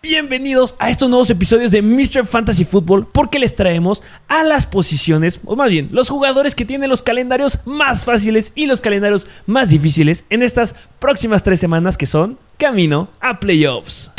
Bienvenidos a estos nuevos episodios de Mr. Fantasy Football porque les traemos a las posiciones, o más bien, los jugadores que tienen los calendarios más fáciles y los calendarios más difíciles en estas próximas tres semanas que son camino a playoffs.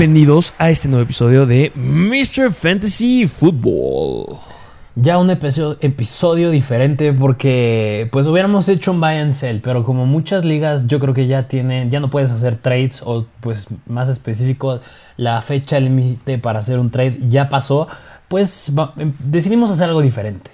Bienvenidos a este nuevo episodio de Mr. Fantasy Football. Ya un episodio, diferente porque pues hubiéramos hecho un buy and sell, pero como muchas ligas yo creo que ya tienen, ya no puedes hacer trades o pues más específico la fecha límite para hacer un trade ya pasó, pues em, decidimos hacer algo diferente.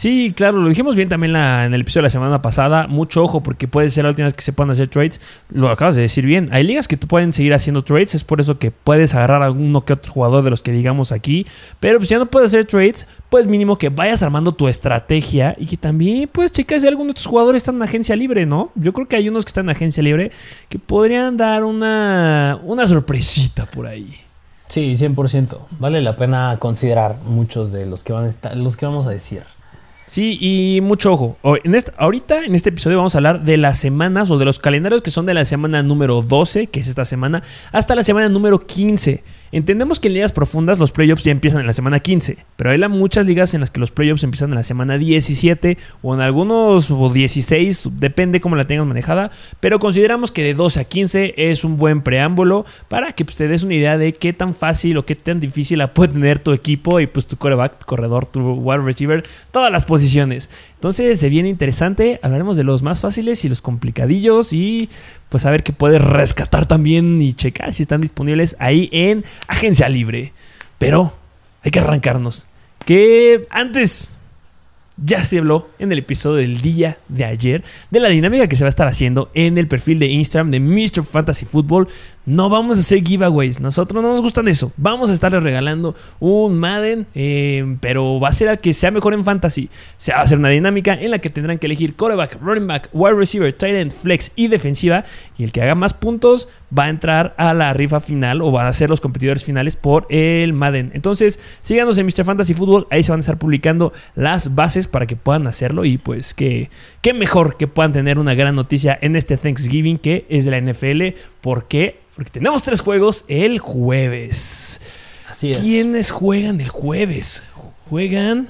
Sí, claro, lo dijimos bien también en el episodio de la semana pasada. Mucho ojo, porque puede ser la última vez que se puedan hacer trades. Lo acabas de decir bien. Hay ligas que tú pueden seguir haciendo trades. Es por eso que puedes agarrar a alguno que otro jugador de los que digamos aquí. Pero pues, si ya no puedes hacer trades, pues mínimo que vayas armando tu estrategia y que también puedes checar si alguno de tus jugadores está en agencia libre, ¿no? Yo creo que hay unos que están en agencia libre que podrían dar una, una sorpresita por ahí. Sí, 100%. Vale la pena considerar muchos de los que, van a estar, los que vamos a decir. Sí, y mucho ojo. En ahorita, en este episodio, vamos a hablar de las semanas o de los calendarios que son de la semana número 12, que es esta semana, hasta la semana número 15. Entendemos que en ligas profundas los playoffs ya empiezan en la semana 15, pero hay muchas ligas en las que los playoffs empiezan en la semana 17 o en algunos o 16, depende cómo la tengas manejada, pero consideramos que de 12 a 15 es un buen preámbulo para que pues, te des una idea de qué tan fácil o qué tan difícil la puede tener tu equipo y pues tu coreback, tu corredor, tu wide receiver, todas las posiciones. Entonces se viene interesante, hablaremos de los más fáciles y los complicadillos y pues a ver qué puedes rescatar también y checar si están disponibles ahí en agencia libre. Pero hay que arrancarnos. Que antes ya se habló en el episodio del día de ayer de la dinámica que se va a estar haciendo en el perfil de Instagram de Mr. Fantasy Football. No vamos a hacer giveaways, nosotros no nos gustan eso. Vamos a estarle regalando un Madden, eh, pero va a ser al que sea mejor en fantasy. Se va a hacer una dinámica en la que tendrán que elegir quarterback, running back, wide receiver, tight end, flex y defensiva. Y el que haga más puntos va a entrar a la rifa final o van a ser los competidores finales por el Madden. Entonces, síganos en Mr. Fantasy Football, ahí se van a estar publicando las bases para que puedan hacerlo y pues que qué mejor que puedan tener una gran noticia en este Thanksgiving que es de la NFL. ¿Por qué? Porque tenemos tres juegos el jueves. Así es. ¿Quiénes juegan el jueves? Juegan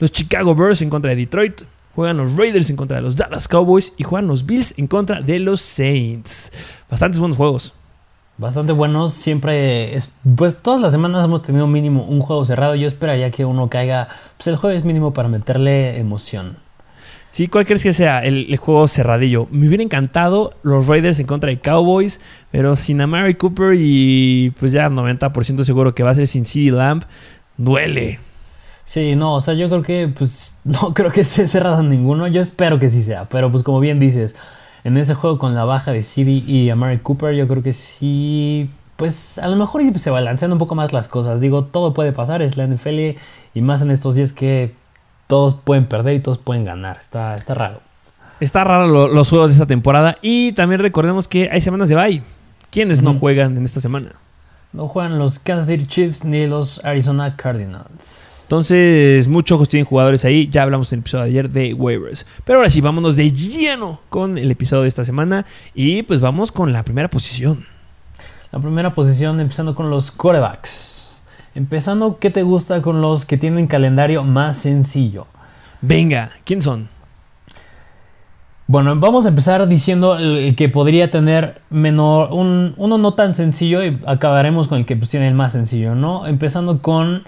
los Chicago Bears en contra de Detroit. Juegan los Raiders en contra de los Dallas Cowboys y juegan los Bills en contra de los Saints. Bastantes buenos juegos. Bastante buenos, siempre es, pues todas las semanas hemos tenido mínimo un juego cerrado. Yo esperaría que uno caiga pues el jueves mínimo para meterle emoción. Sí, ¿cuál crees que sea el, juego cerradillo? Me hubiera encantado los Raiders en contra de Cowboys, pero sin Amari Cooper y pues ya 90% seguro que va a ser sin CD Lamb, duele. Sí, no, o sea, yo creo que pues no creo que esté cerrado ninguno. Yo espero que sí sea, pero pues como bien dices, en ese juego con la baja de CD y Amari Cooper, yo creo que sí, pues a lo mejor se balancean un poco más las cosas. Digo, todo puede pasar, es la NFL y más en estos días que todos pueden perder y todos pueden ganar. Está, está raro. Está raro los juegos de esta temporada y también recordemos que hay semanas de bye. ¿Quiénes no juegan en esta semana? No juegan los Kansas City Chiefs ni los Arizona Cardinals. Entonces, muchos ojos tienen jugadores ahí. Ya hablamos en el episodio de ayer de waivers. Pero ahora sí, vámonos de lleno con el episodio de esta semana. Y pues vamos con la primera posición. La primera posición, empezando con los quarterbacks. Empezando, ¿qué te gusta con los que tienen calendario más sencillo? Venga, ¿quién son? Bueno, vamos a empezar diciendo el que podría tener menor, un, uno no tan sencillo y acabaremos con el que pues, tiene el más sencillo, ¿no? Empezando con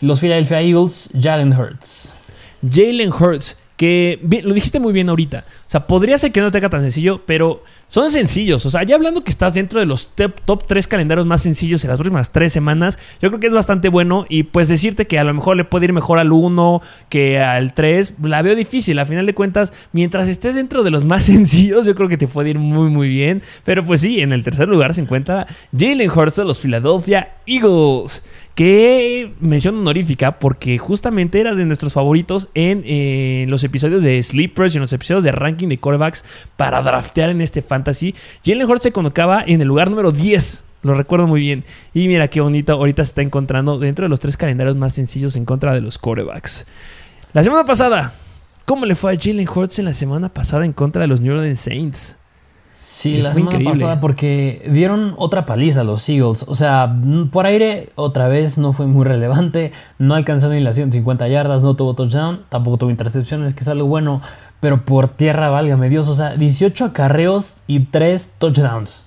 los Philadelphia Eagles, Jalen Hurts. Jalen Hurts, que lo dijiste muy bien ahorita. O sea, podría ser que no tenga tan sencillo, pero son sencillos. O sea, ya hablando que estás dentro de los top, top 3 calendarios más sencillos en las próximas 3 semanas, yo creo que es bastante bueno. Y pues decirte que a lo mejor le puede ir mejor al 1 que al 3, la veo difícil. A final de cuentas, mientras estés dentro de los más sencillos, yo creo que te puede ir muy, muy bien. Pero pues sí, en el tercer lugar se encuentra Jalen Hurts de los Philadelphia Eagles. Que mención honorífica porque justamente era de nuestros favoritos en los episodios de Sleepers y en los episodios de ranking de quarterbacks para draftear en este fantasy. Jalen Hurts se colocaba en el lugar número 10. Lo recuerdo muy bien. Y mira qué bonito ahorita se está encontrando dentro de los tres calendarios más sencillos en contra de los quarterbacks. La semana pasada, ¿cómo le fue a Jalen Hurts en la semana pasada en contra de los New Orleans Saints? Sí, la semana pasada porque dieron otra paliza a los Eagles. O sea, por aire otra vez no fue muy relevante. No alcanzó ni las 150 yardas, no tuvo touchdown, tampoco tuvo intercepciones, que es algo bueno. Pero por tierra, válgame Dios, o sea, 18 acarreos y 3 touchdowns.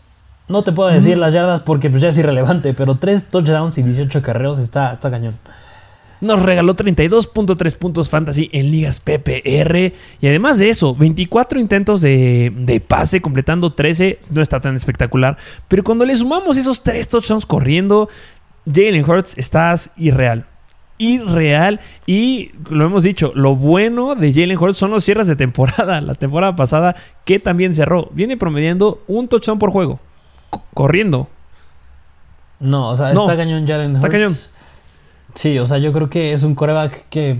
No te puedo decir las yardas porque pues, ya es irrelevante, pero 3 touchdowns y 18 acarreos está, está cañón. Nos regaló 32.3 puntos fantasy en ligas PPR. Y además de eso, 24 intentos de, pase, completando 13. No está tan espectacular. Pero cuando le sumamos esos 3 touchdowns corriendo, Jalen Hurts estás irreal irreal. Y lo hemos dicho, lo bueno de Jalen Hurts son los cierres de temporada. La temporada pasada que también cerró. Viene promediando un touchdown por juego. corriendo. No, o sea, está cañón Jalen Hurts. Está cañón. Sí, o sea, yo creo que es un coreback que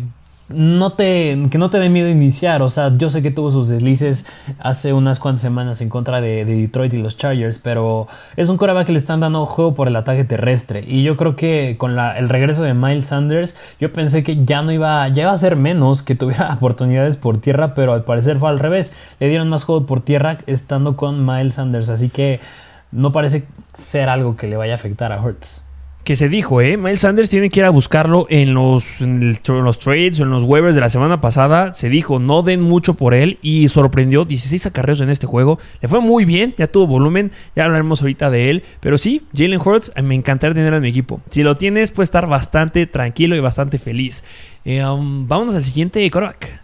no te, que no te dé miedo iniciar. O sea, yo sé que tuvo sus deslices hace unas cuantas semanas en contra de, Detroit y los Chargers, pero es un coreback que le están dando juego por el ataque terrestre. Y yo creo que con el regreso de Miles Sanders, yo pensé que ya no iba, ya iba a ser menos que tuviera oportunidades por tierra, pero al parecer fue al revés. Le dieron más juego por tierra estando con Miles Sanders. Así que no parece ser algo que le vaya a afectar a Hurts que se dijo, ¿eh? Miles Sanders tiene que ir a buscarlo en los, los trades o en los waivers de la semana pasada. Se dijo, no den mucho por él y sorprendió 16 acarreos en este juego. Le fue muy bien, ya tuvo volumen, ya hablaremos ahorita de él. Pero sí, Jalen Hurts, me encantaría tener en mi equipo. Si lo tienes, puede estar bastante tranquilo y bastante feliz. Eh, um, vámonos al siguiente coreback.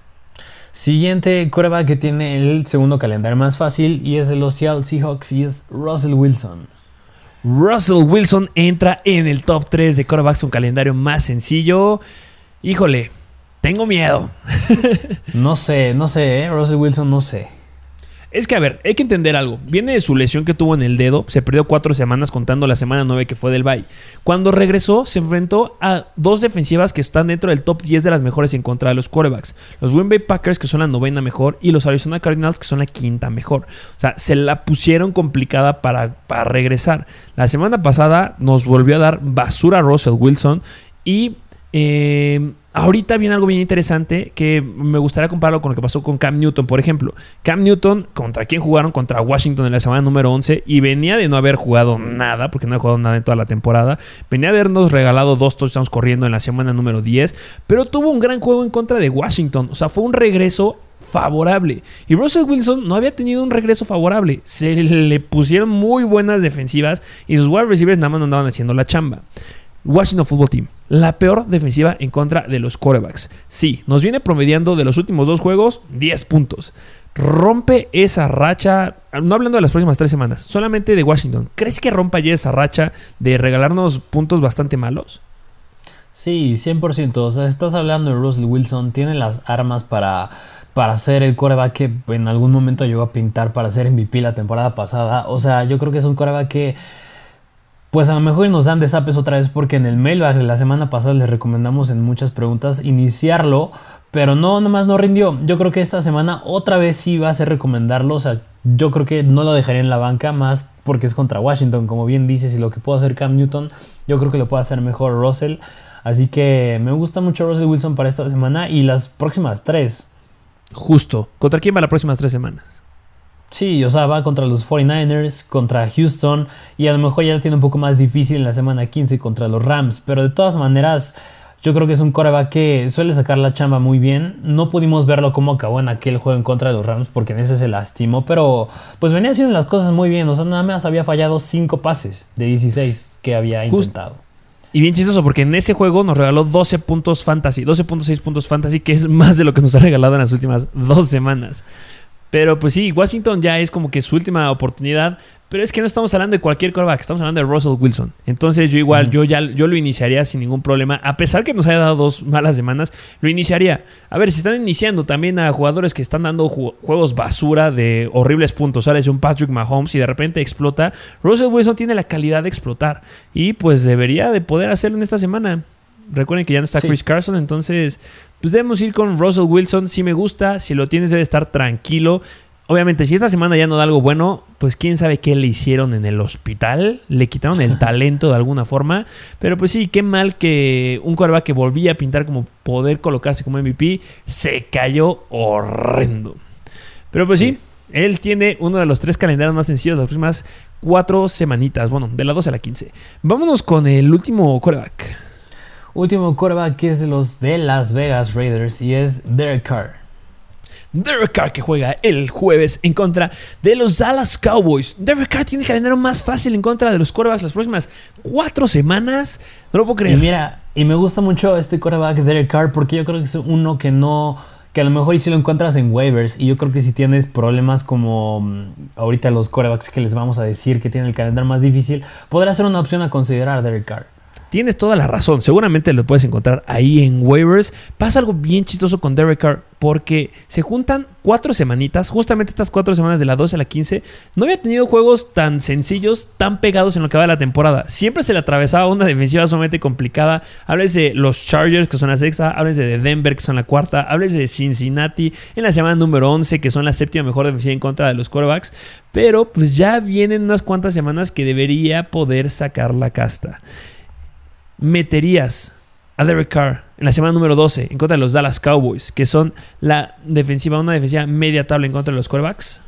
Siguiente coreback que tiene el segundo calendario más fácil y es de los Seattle Seahawks y es Russell Wilson. Russell Wilson entra en el top 3 de quarterbacks, un calendario más sencillo. Híjole, tengo miedo. no sé, no sé, ¿eh? Russell Wilson, no sé. Es que, a ver, hay que entender algo. Viene de su lesión que tuvo en el dedo. Se perdió cuatro semanas contando la semana 9 que fue del Bay. Cuando regresó, se enfrentó a dos defensivas que están dentro del top 10 de las mejores en contra de los quarterbacks. Los Green Bay Packers, que son la novena mejor, y los Arizona Cardinals, que son la quinta mejor. O sea, se la pusieron complicada para, para regresar. La semana pasada nos volvió a dar basura a Russell Wilson y... Eh, Ahorita viene algo bien interesante que me gustaría compararlo con lo que pasó con Cam Newton, por ejemplo. Cam Newton, ¿contra quién jugaron? Contra Washington en la semana número 11 y venía de no haber jugado nada, porque no ha jugado nada en toda la temporada. Venía de habernos regalado dos touchdowns corriendo en la semana número 10, pero tuvo un gran juego en contra de Washington. O sea, fue un regreso favorable. Y Russell Wilson no había tenido un regreso favorable. Se le pusieron muy buenas defensivas y sus wide receivers nada más no andaban haciendo la chamba. Washington Football Team, la peor defensiva en contra de los quarterbacks. Sí, nos viene promediando de los últimos dos juegos 10 puntos. Rompe esa racha, no hablando de las próximas tres semanas, solamente de Washington. ¿Crees que rompa ya esa racha de regalarnos puntos bastante malos? Sí, 100%. O sea, estás hablando de Russell Wilson, tiene las armas para, para ser el coreback que en algún momento llegó a pintar para ser MVP la temporada pasada. O sea, yo creo que es un coreback que pues a lo mejor nos dan desapes otra vez porque en el de la semana pasada les recomendamos en muchas preguntas iniciarlo, pero no, nomás no rindió. Yo creo que esta semana otra vez sí va a ser recomendarlo, o sea, yo creo que no lo dejaría en la banca más porque es contra Washington, como bien dices, y lo que puede hacer Cam Newton, yo creo que lo puede hacer mejor Russell. Así que me gusta mucho Russell Wilson para esta semana y las próximas tres. Justo. ¿Contra quién va las próximas tres semanas? Sí, o sea, va contra los 49ers, contra Houston y a lo mejor ya tiene un poco más difícil en la semana 15 contra los Rams, pero de todas maneras yo creo que es un coreback que suele sacar la chamba muy bien. No pudimos verlo como acabó en aquel juego en contra de los Rams porque en ese se lastimó, pero pues venía haciendo las cosas muy bien, o sea, nada más había fallado 5 pases de 16 que había intentado. Y bien chistoso, porque en ese juego nos regaló 12 puntos fantasy, 12.6 puntos fantasy, que es más de lo que nos ha regalado en las últimas dos semanas. Pero pues sí, Washington ya es como que su última oportunidad. Pero es que no estamos hablando de cualquier quarterback, estamos hablando de Russell Wilson. Entonces yo igual, yo ya yo lo iniciaría sin ningún problema. A pesar que nos haya dado dos malas semanas, lo iniciaría. A ver, si están iniciando también a jugadores que están dando juegos basura de horribles puntos. Ahora es un Patrick Mahomes y de repente explota. Russell Wilson tiene la calidad de explotar. Y pues debería de poder hacerlo en esta semana. Recuerden que ya no está Chris Carson, entonces pues debemos ir con Russell Wilson. Si me gusta, si lo tienes debe estar tranquilo. Obviamente, si esta semana ya no da algo bueno, pues quién sabe qué le hicieron en el hospital. Le quitaron el talento de alguna forma. Pero pues sí, qué mal que un quarterback que volvía a pintar como poder colocarse como MVP se cayó horrendo. Pero pues sí, él tiene uno de los tres calendarios más sencillos de las próximas cuatro semanitas. Bueno, de la 12 a la 15. Vámonos con el último quarterback. Último quarterback que es de los de Las Vegas Raiders y es Derek Carr. Derek Carr que juega el jueves en contra de los Dallas Cowboys. Derek Carr tiene el calendario más fácil en contra de los quarterbacks las próximas cuatro semanas. No lo puedo creer. Y mira, y me gusta mucho este quarterback Derek Carr porque yo creo que es uno que no que a lo mejor si lo encuentras en waivers y yo creo que si tienes problemas como mm, ahorita los quarterbacks que les vamos a decir que tienen el calendario más difícil, podrá ser una opción a considerar Derek Carr. Tienes toda la razón. Seguramente lo puedes encontrar ahí en waivers. Pasa algo bien chistoso con Derek Carr porque se juntan cuatro semanitas, justamente estas cuatro semanas de la 12 a la 15. No había tenido juegos tan sencillos, tan pegados en lo que va de la temporada. Siempre se le atravesaba una defensiva sumamente complicada. Hables de los Chargers, que son la sexta. Hables de Denver, que son la cuarta. Hables de Cincinnati en la semana número 11, que son la séptima mejor defensiva en contra de los quarterbacks. Pero pues ya vienen unas cuantas semanas que debería poder sacar la casta meterías a Derek Carr en la semana número 12 en contra de los Dallas Cowboys, que son la defensiva, una defensiva media tabla en contra de los quarterbacks?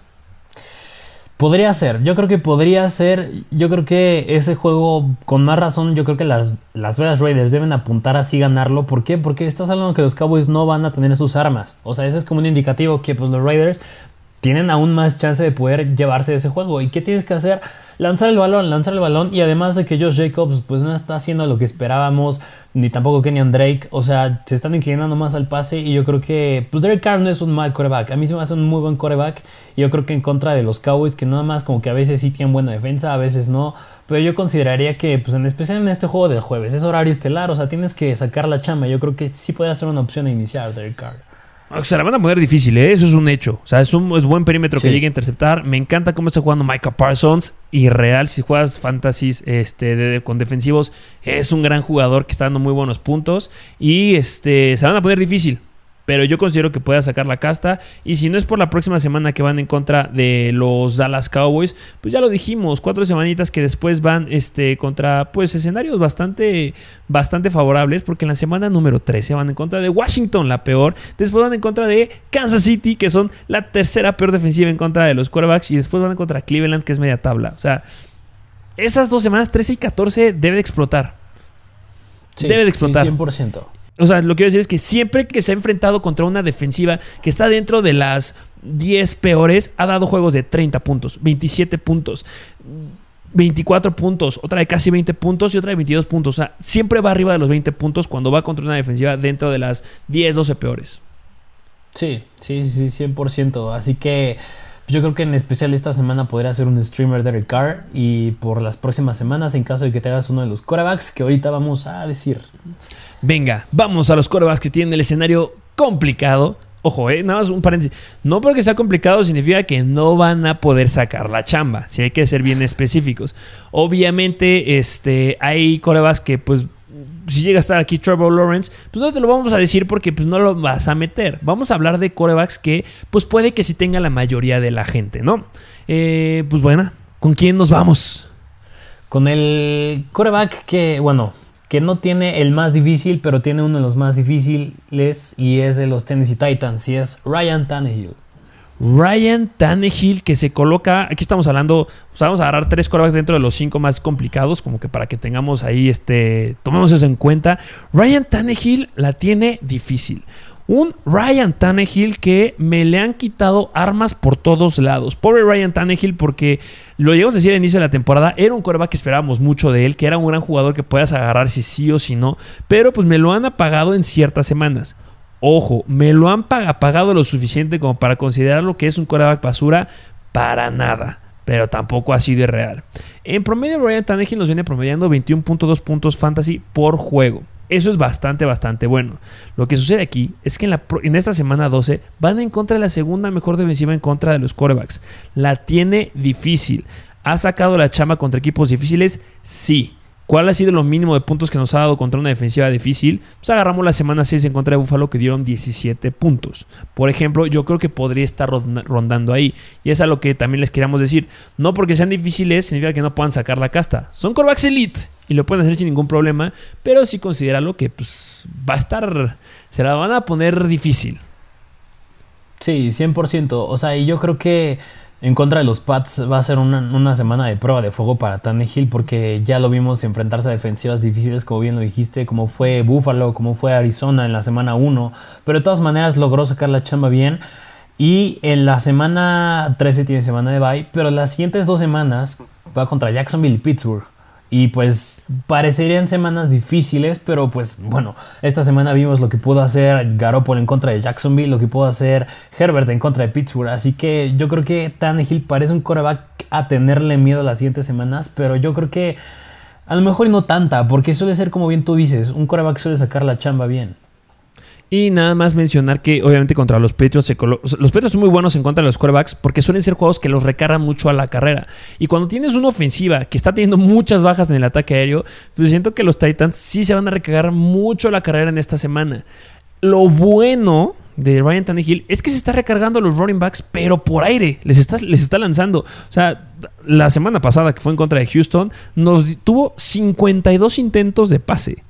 Podría ser, yo creo que podría ser, yo creo que ese juego, con más razón, yo creo que las, las Vegas Raiders deben apuntar así ganarlo. ¿Por qué? Porque estás hablando que los Cowboys no van a tener sus armas. O sea, ese es como un indicativo que pues, los Raiders tienen aún más chance de poder llevarse ese juego. ¿Y qué tienes que hacer? lanzar el balón, lanzar el balón y además de que Josh Jacobs pues no está haciendo lo que esperábamos, ni tampoco Kenyan Drake, o sea, se están inclinando más al pase y yo creo que pues Derek Carr no es un mal coreback, a mí se me hace un muy buen coreback y yo creo que en contra de los Cowboys que nada más como que a veces sí tienen buena defensa, a veces no, pero yo consideraría que pues en especial en este juego del jueves es horario estelar, o sea, tienes que sacar la chamba, yo creo que sí podría ser una opción a iniciar Derek Carr. O sea, la van a poner difícil, ¿eh? eso es un hecho. O sea, es un es buen perímetro que llegue a interceptar. Me encanta cómo está jugando Micah Parsons. Y real, si juegas fantasies este, con defensivos, es un gran jugador que está dando muy buenos puntos. Y este, se van a poner difícil. Pero yo considero que pueda sacar la casta. Y si no es por la próxima semana que van en contra de los Dallas Cowboys, pues ya lo dijimos, cuatro semanitas que después van este, contra pues escenarios bastante, bastante favorables. Porque en la semana número 13 van en contra de Washington, la peor. Después van en contra de Kansas City, que son la tercera peor defensiva en contra de los quarterbacks. Y después van en contra de Cleveland, que es media tabla. O sea, esas dos semanas, 13 y 14, debe de explotar. debe de explotar. 100%. O sea, lo que quiero decir es que siempre que se ha enfrentado contra una defensiva que está dentro de las 10 peores, ha dado juegos de 30 puntos, 27 puntos. 24 puntos, otra de casi 20 puntos y otra de 22 puntos. O sea, siempre va arriba de los 20 puntos cuando va contra una defensiva dentro de las 10, 12 peores. Sí, sí, sí, 100%. Así que yo creo que en especial esta semana podría ser un streamer de Ricard y por las próximas semanas en caso de que te hagas uno de los corebacks que ahorita vamos a decir. Venga, vamos a los corebacks que tienen el escenario complicado. Ojo, eh, nada más un paréntesis. No porque sea complicado significa que no van a poder sacar la chamba. Si hay que ser bien específicos. Obviamente, este, hay corebacks que, pues, si llega a estar aquí Trevor Lawrence, pues no te lo vamos a decir porque pues no lo vas a meter. Vamos a hablar de corebacks que, pues puede que sí tenga la mayoría de la gente, ¿no? Eh, pues bueno, ¿con quién nos vamos? Con el coreback que, bueno, que no tiene el más difícil, pero tiene uno de los más difíciles y es de los Tennessee Titans y es Ryan Tannehill. Ryan Tannehill que se coloca, aquí estamos hablando, vamos a agarrar tres corebacks dentro de los cinco más complicados, como que para que tengamos ahí, este, tomemos eso en cuenta. Ryan Tannehill la tiene difícil. Un Ryan Tannehill que me le han quitado armas por todos lados. Pobre Ryan Tannehill porque lo llegamos a decir al inicio de la temporada, era un coreback que esperábamos mucho de él, que era un gran jugador que puedas agarrar si sí o si no, pero pues me lo han apagado en ciertas semanas. Ojo, me lo han apagado lo suficiente como para considerar lo que es un coreback basura para nada pero tampoco ha sido real. En promedio, Ryan Tannehill nos viene promediando 21.2 puntos fantasy por juego. Eso es bastante, bastante bueno. Lo que sucede aquí es que en, en, esta semana 12 van en contra de la segunda mejor defensiva en contra de los quarterbacks. La tiene difícil. ¿Ha sacado la chamba contra equipos difíciles? Sí. ¿Cuál ha sido lo mínimo de puntos que nos ha dado contra una defensiva difícil? Pues agarramos la semana 6 en contra de Buffalo que dieron 17 puntos. Por ejemplo, yo creo que podría estar rondando ahí. Y es a lo que también les queríamos decir. No porque sean difíciles significa que no puedan sacar la casta. Son corebacks elite y lo pueden hacer sin ningún problema. Pero sí considéralo que pues, va a estar... Se la van a poner difícil. Sí, 100%. O sea, y yo creo que en contra de los Pats va a ser una, semana de prueba de fuego para Tannehill porque ya lo vimos enfrentarse a defensivas difíciles, como bien lo dijiste, como fue Buffalo, como fue Arizona en la semana 1, pero de todas maneras logró sacar la chamba bien. Y en la semana 13 tiene semana de bye, pero las siguientes dos semanas va contra Jacksonville y Pittsburgh. Y pues parecerían semanas difíciles, pero pues bueno, esta semana vimos lo que pudo hacer Garoppolo en contra de Jacksonville, lo que pudo hacer Herbert en contra de Pittsburgh. Así que yo creo que Tannehill parece un coreback a tenerle miedo las siguientes semanas, pero yo creo que a lo mejor no tanta, porque suele ser como bien tú dices, un coreback suele sacar la chamba bien. Y nada más mencionar que obviamente contra los Patriots, los Patriots son muy buenos en contra de los quarterbacks porque suelen ser juegos que los recargan mucho a la carrera. Y cuando tienes una ofensiva que está teniendo muchas bajas en el ataque aéreo, pues siento que los Titans sí se van a recargar mucho la carrera en esta semana. Lo bueno de Ryan Tannehill es que se está recargando a los running backs, pero por aire. Les está, les está lanzando. O sea, la semana pasada que fue en contra de Houston, nos tuvo 52 intentos de pase.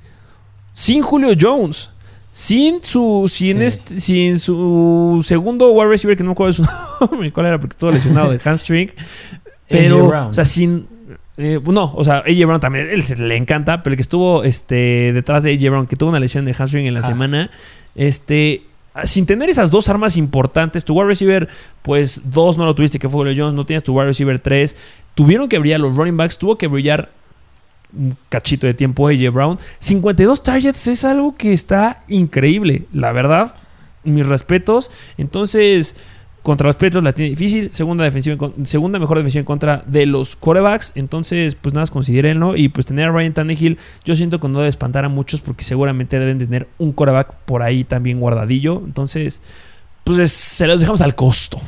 Sin Julio Jones. Sin su, sin, este, sin su segundo wide receiver, que no me acuerdo de su nombre, cuál era, porque estuvo lesionado del hamstring. Pero, o sea, sin. Eh, no, o sea, AJ Brown también, él se le encanta, pero el que estuvo este, detrás de AJ Brown, que tuvo una lesión de hamstring en la semana, este, sin tener esas dos armas importantes, tu wide receiver, pues dos no lo tuviste, que fue Julio Jones, no tienes tu wide receiver tres, tuvieron que brillar los running backs, tuvo que brillar un cachito de tiempo AJ Brown. 52 targets es algo que está increíble, la verdad. Mis respetos. Entonces, contra los Petros la tiene difícil. Segunda, defensiva, segunda mejor defensiva en contra de los quarterbacks. Entonces, pues nada, considérenlo. Y pues tener a Ryan Tannehill, yo siento que no debe espantar a muchos porque seguramente deben tener un quarterback por ahí también guardadillo. Entonces, pues se los dejamos al costo.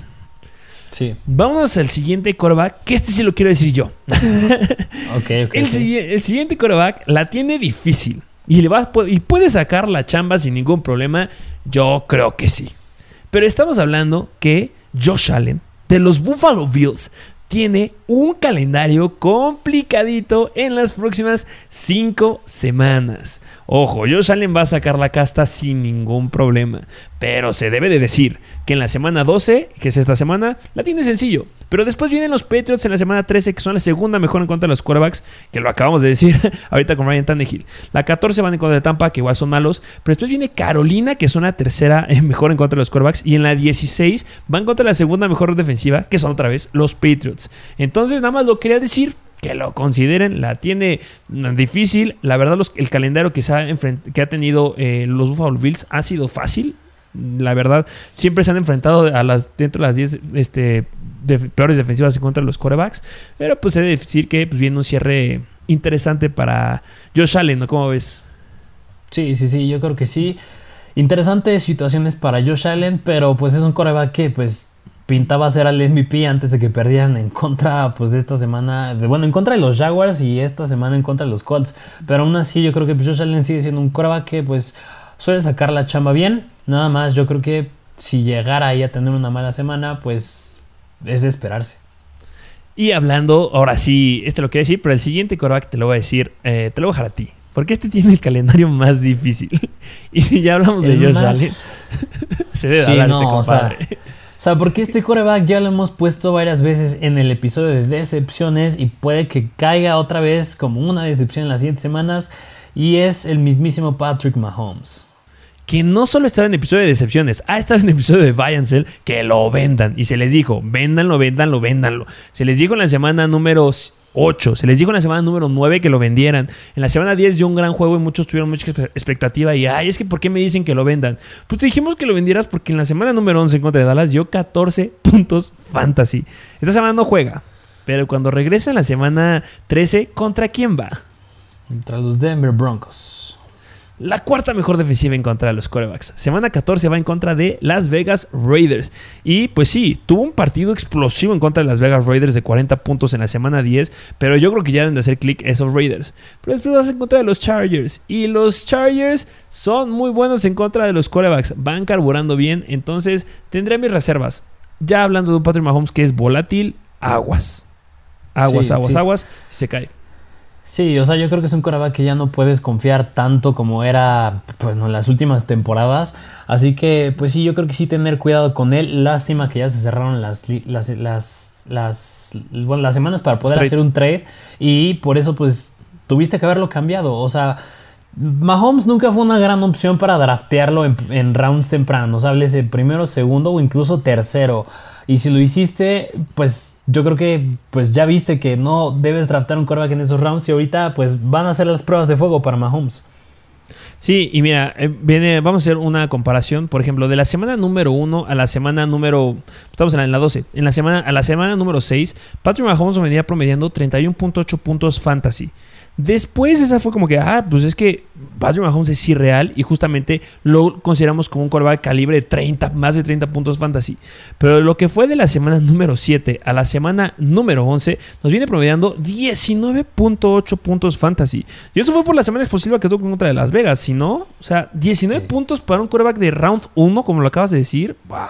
Sí. Vámonos al siguiente coreback, que este sí lo quiero decir yo. okay, okay, el, siguiente coreback la tiene difícil y, le va, y puede sacar la chamba sin ningún problema. Yo creo que sí. Pero estamos hablando que Josh Allen de los Buffalo Bills tiene un calendario complicadito en las próximas 5 semanas. Ojo, Josh Allen va a sacar la casta sin ningún problema. Pero se debe de decir que en la semana 12, que es esta semana, la tiene sencillo. Pero después vienen los Patriots en la semana 13, que son la segunda mejor en contra de los quarterbacks, que lo acabamos de decir ahorita con Ryan Tannehill. La 14 van en contra de Tampa, que igual son malos. Pero después viene Carolina, que son la tercera mejor en contra de los quarterbacks. Y en la 16 van contra la segunda mejor defensiva, que son otra vez los Patriots. Entonces, nada más lo quería decir que lo consideren, la tiene difícil. La verdad, el calendario que, ha, que ha tenido eh, los Buffalo Bills ha sido fácil. La verdad, siempre se han enfrentado a las dentro de las 10 este, peores defensivas en contra de los corebacks. Pero pues he de decir que pues, viene un cierre interesante para Josh Allen, ¿no? ¿Cómo ves? Sí, sí, sí, yo creo que sí. Interesantes situaciones para Josh Allen, pero pues es un coreback que pues pintaba ser al MVP antes de que perdieran en contra, pues esta semana, de, bueno, en contra de los Jaguars y esta semana en contra de los Colts. Pero aún así yo creo que Josh Allen sigue siendo un coreback que pues suele sacar la chamba bien. Nada más yo creo que si llegara ahí a tener una mala semana, pues es de esperarse. Y hablando, ahora sí, este lo quiero decir, pero el siguiente coreback te lo voy a decir, eh, te lo voy a dejar a ti. Porque este tiene el calendario más difícil. y si ya hablamos de Josh Allen, se debe hablar este compadre. O sea, porque este coreback ya lo hemos puesto varias veces en el episodio de decepciones y puede que caiga otra vez como una decepción en las siguientes semanas. Y es el mismísimo Patrick Mahomes. que no solo estaba en episodio de decepciones, ha estado en episodio de Buy que lo vendan. Y se les dijo, véndanlo, véndanlo, véndanlo. Se les dijo en la semana número 8, se les dijo en la semana número 9 que lo vendieran. En la semana 10 dio un gran juego y muchos tuvieron mucha expectativa. Y, ay, es que ¿por qué me dicen que lo vendan? Pues te dijimos que lo vendieras porque en la semana número 11 en contra de Dallas dio 14 puntos fantasy. Esta semana no juega. Pero cuando regresa en la semana 13, ¿contra quién va? Contra los Denver Broncos. La cuarta mejor defensiva en contra de los corebacks. Semana 14 va en contra de Las Vegas Raiders. Y pues sí, tuvo un partido explosivo en contra de Las Vegas Raiders de 40 puntos en la semana 10. Pero yo creo que ya deben de hacer clic esos Raiders. Pero después vas en contra de los Chargers. Y los Chargers son muy buenos en contra de los corebacks. Van carburando bien. Entonces tendré mis reservas. Ya hablando de un Patrick Mahomes que es volátil, aguas. Aguas, aguas, aguas. Se cae. Sí, o sea, yo creo que es un coreback que ya no puedes confiar tanto como era pues, en las últimas temporadas. Así que, pues sí, yo creo que sí tener cuidado con él. Lástima que ya se cerraron las, las, las, las, las semanas para poder hacer un trade. Y por eso, pues, tuviste que haberlo cambiado. O sea, Mahomes nunca fue una gran opción para draftearlo en, en rounds tempranos. Háblese primero, segundo o incluso tercero. Y si lo hiciste, pues yo creo que pues ya viste que no debes draftar un quarterback en esos rounds y ahorita pues van a hacer las pruebas de fuego para Mahomes. Sí, y mira, eh, viene, vamos a hacer una comparación, por ejemplo, de la semana número 1 a la semana número, estamos en la 12, en la semana, a la semana número 6, Patrick Mahomes venía promediando 31.8 puntos fantasy. Después esa fue como que, ah, pues es que Patrick Mahomes es irreal y justamente lo consideramos como un quarterback calibre de 30, más de 30 puntos fantasy. Pero lo que fue de la semana número 7 a la semana número 11 nos viene promediando 19.8 puntos fantasy. Y eso fue por la semana explosiva que tuvo contra de Las Vegas. Si no, o sea, 19 puntos para un quarterback de round 1, como lo acabas de decir, bah.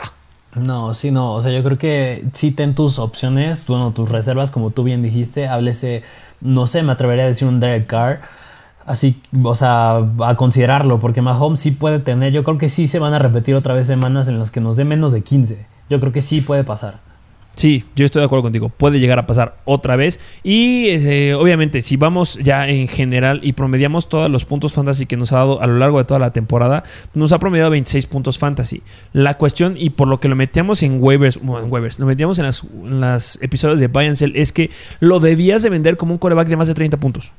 No, sí, no. O sea, yo creo que sí ten tus opciones, bueno, tus reservas, como tú bien dijiste. Háblese no sé, me atrevería a decir un Derek Carr. Así, o sea, a considerarlo, porque Mahomes sí puede tener, yo creo que sí se van a repetir otra vez semanas en las que nos dé menos de 15. Yo creo que sí puede pasar. Sí, yo estoy de acuerdo contigo. Puede llegar a pasar otra vez. Y eh, obviamente, si vamos ya en general y promediamos todos los puntos fantasy que nos ha dado a lo largo de toda la temporada, nos ha promediado 26 puntos fantasy. La cuestión, y por lo que lo metíamos en waivers, bueno, en waivers, lo metíamos en las, episodios de Buy and Sell, es que lo debías de vender como un coreback de más de 30 puntos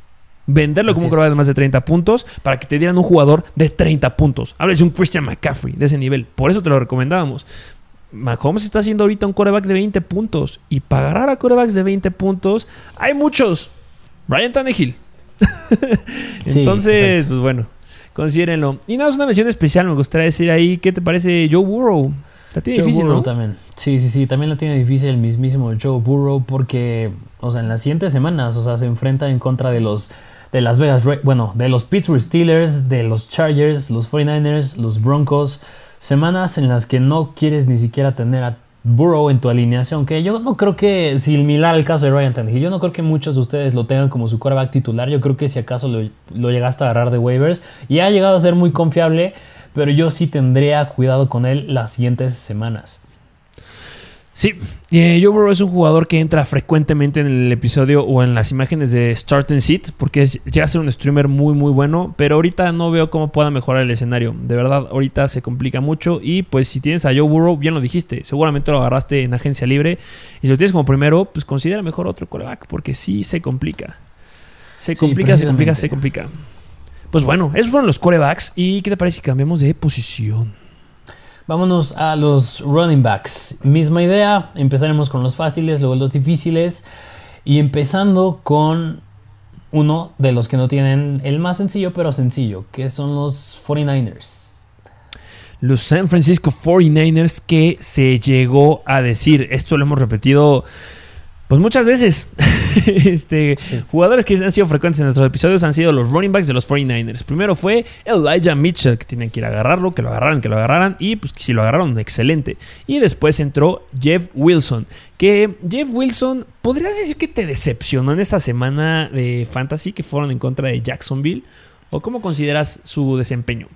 venderlo como un coreback de más de 30 puntos para que te dieran un jugador de 30 puntos. Hablas de un Christian McCaffrey de ese nivel. Por eso te lo recomendábamos. Mahomes está haciendo ahorita un coreback de 20 puntos. Y para agarrar a corebacks de 20 puntos, hay muchos. Brian Tannehill. Entonces, pues bueno, considérenlo. Y nada, es una mención especial. Me gustaría decir ahí, ¿qué te parece Joe Burrow? La tiene difícil, ¿no? también. Sí, sí, sí. También la tiene difícil el mismísimo Joe Burrow porque, o sea, en las siguientes semanas, o sea, se enfrenta en contra de los de Las Vegas, bueno, de los Pittsburgh Steelers, de los Chargers, los 49ers, los Broncos. Semanas en las que no quieres ni siquiera tener a Burrow en tu alineación, que yo no creo que, similar al caso de Ryan Tannehill, yo no creo que muchos de ustedes lo tengan como su quarterback titular, yo creo que si acaso lo, lo llegaste a agarrar de waivers y ha llegado a ser muy confiable, pero yo sí tendría cuidado con él las siguientes semanas. Sí, eh, Joe Burrow es un jugador que entra frecuentemente en el episodio o en las imágenes de Start and Sit porque llega a ser un streamer muy muy bueno, pero ahorita no veo cómo pueda mejorar el escenario. De verdad, ahorita se complica mucho y pues si tienes a Joe Burrow, bien lo dijiste, seguramente lo agarraste en agencia libre y si lo tienes como primero, pues considera mejor otro coreback porque sí se complica. Se complica, se complica, se complica. Pues bueno, esos fueron los corebacks y ¿qué te parece si cambiamos de posición? Vámonos a los running backs. Misma idea, empezaremos con los fáciles, luego los difíciles. Y empezando con uno de los que no tienen el más sencillo, pero sencillo, que son los 49ers. Los San Francisco 49ers que se llegó a decir, esto lo hemos repetido pues muchas veces, este, jugadores que han sido frecuentes en nuestros episodios han sido los running backs de los 49ers. Primero fue Elijah Mitchell, que tienen que ir a agarrarlo, que lo agarraran, que lo agarraran, y pues si lo agarraron, excelente. Y después entró Jeff Wilson, que Jeff Wilson, ¿podrías decir que te decepcionó en esta semana de fantasy que fueron en contra de Jacksonville? ¿O cómo consideras su desempeño?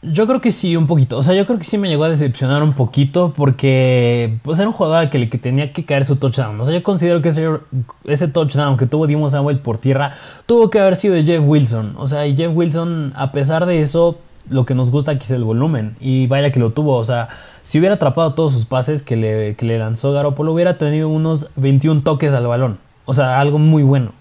Yo creo que sí, un poquito. O sea, yo creo que sí me llegó a decepcionar un poquito porque pues era un jugador que, que tenía que caer su touchdown. O sea, yo considero que ese, ese touchdown que tuvo Dimos Samuel por tierra tuvo que haber sido de Jeff Wilson. O sea, y Jeff Wilson, a pesar de eso, lo que nos gusta aquí es el volumen. Y vaya que lo tuvo. O sea, si hubiera atrapado todos sus pases que le, que le lanzó Garoppolo, hubiera tenido unos 21 toques al balón. O sea, algo muy bueno.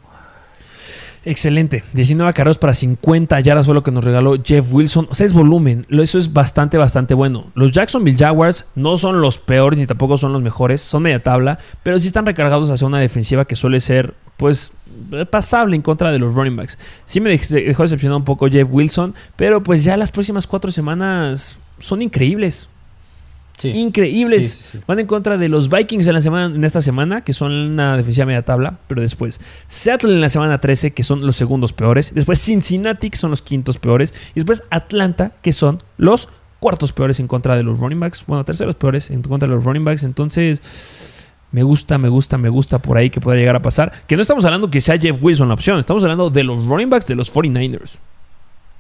Excelente. 19 carreras para 50 yardas fue lo que nos regaló Jeff Wilson. O sea, es volumen. Eso es bastante, bastante bueno. Los Jacksonville Jaguars no son los peores ni tampoco son los mejores. Son media tabla. Pero sí están recargados hacia una defensiva que suele ser, pues, pasable en contra de los running backs. Sí me dejó decepcionado un poco Jeff Wilson. Pero pues ya las próximas cuatro semanas son increíbles increíbles. Van en contra de los Vikings en, la semana, en esta semana, que son una defensiva media tabla, pero después Seattle en la semana 13, que son los segundos peores. Después Cincinnati, que son los quintos peores. Y después Atlanta, que son los cuartos peores en contra de los running backs. Bueno, terceros peores en contra de los running backs. Entonces, me gusta, me gusta, me gusta por ahí que pueda llegar a pasar. Que no estamos hablando que sea Jeff Wilson la opción, estamos hablando de los running backs de los 49ers.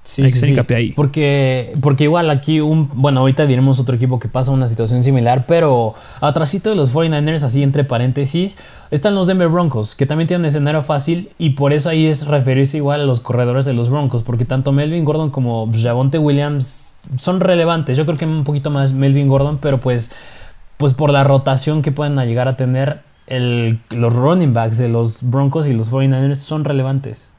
Sí, Hay que sí, ahí. Porque, porque igual aquí, un, bueno, ahorita diremos otro equipo que pasa una situación similar, pero atrásito de los 49ers, así entre paréntesis, están los Denver Broncos, que también tienen un escenario fácil y por eso ahí es referirse igual a los corredores de los Broncos, porque tanto Melvin Gordon como Javonte Williams son relevantes. Yo creo que un poquito más Melvin Gordon, pero pues, pues por la rotación que pueden llegar a tener, el, los running backs de los Broncos y los 49ers son relevantes.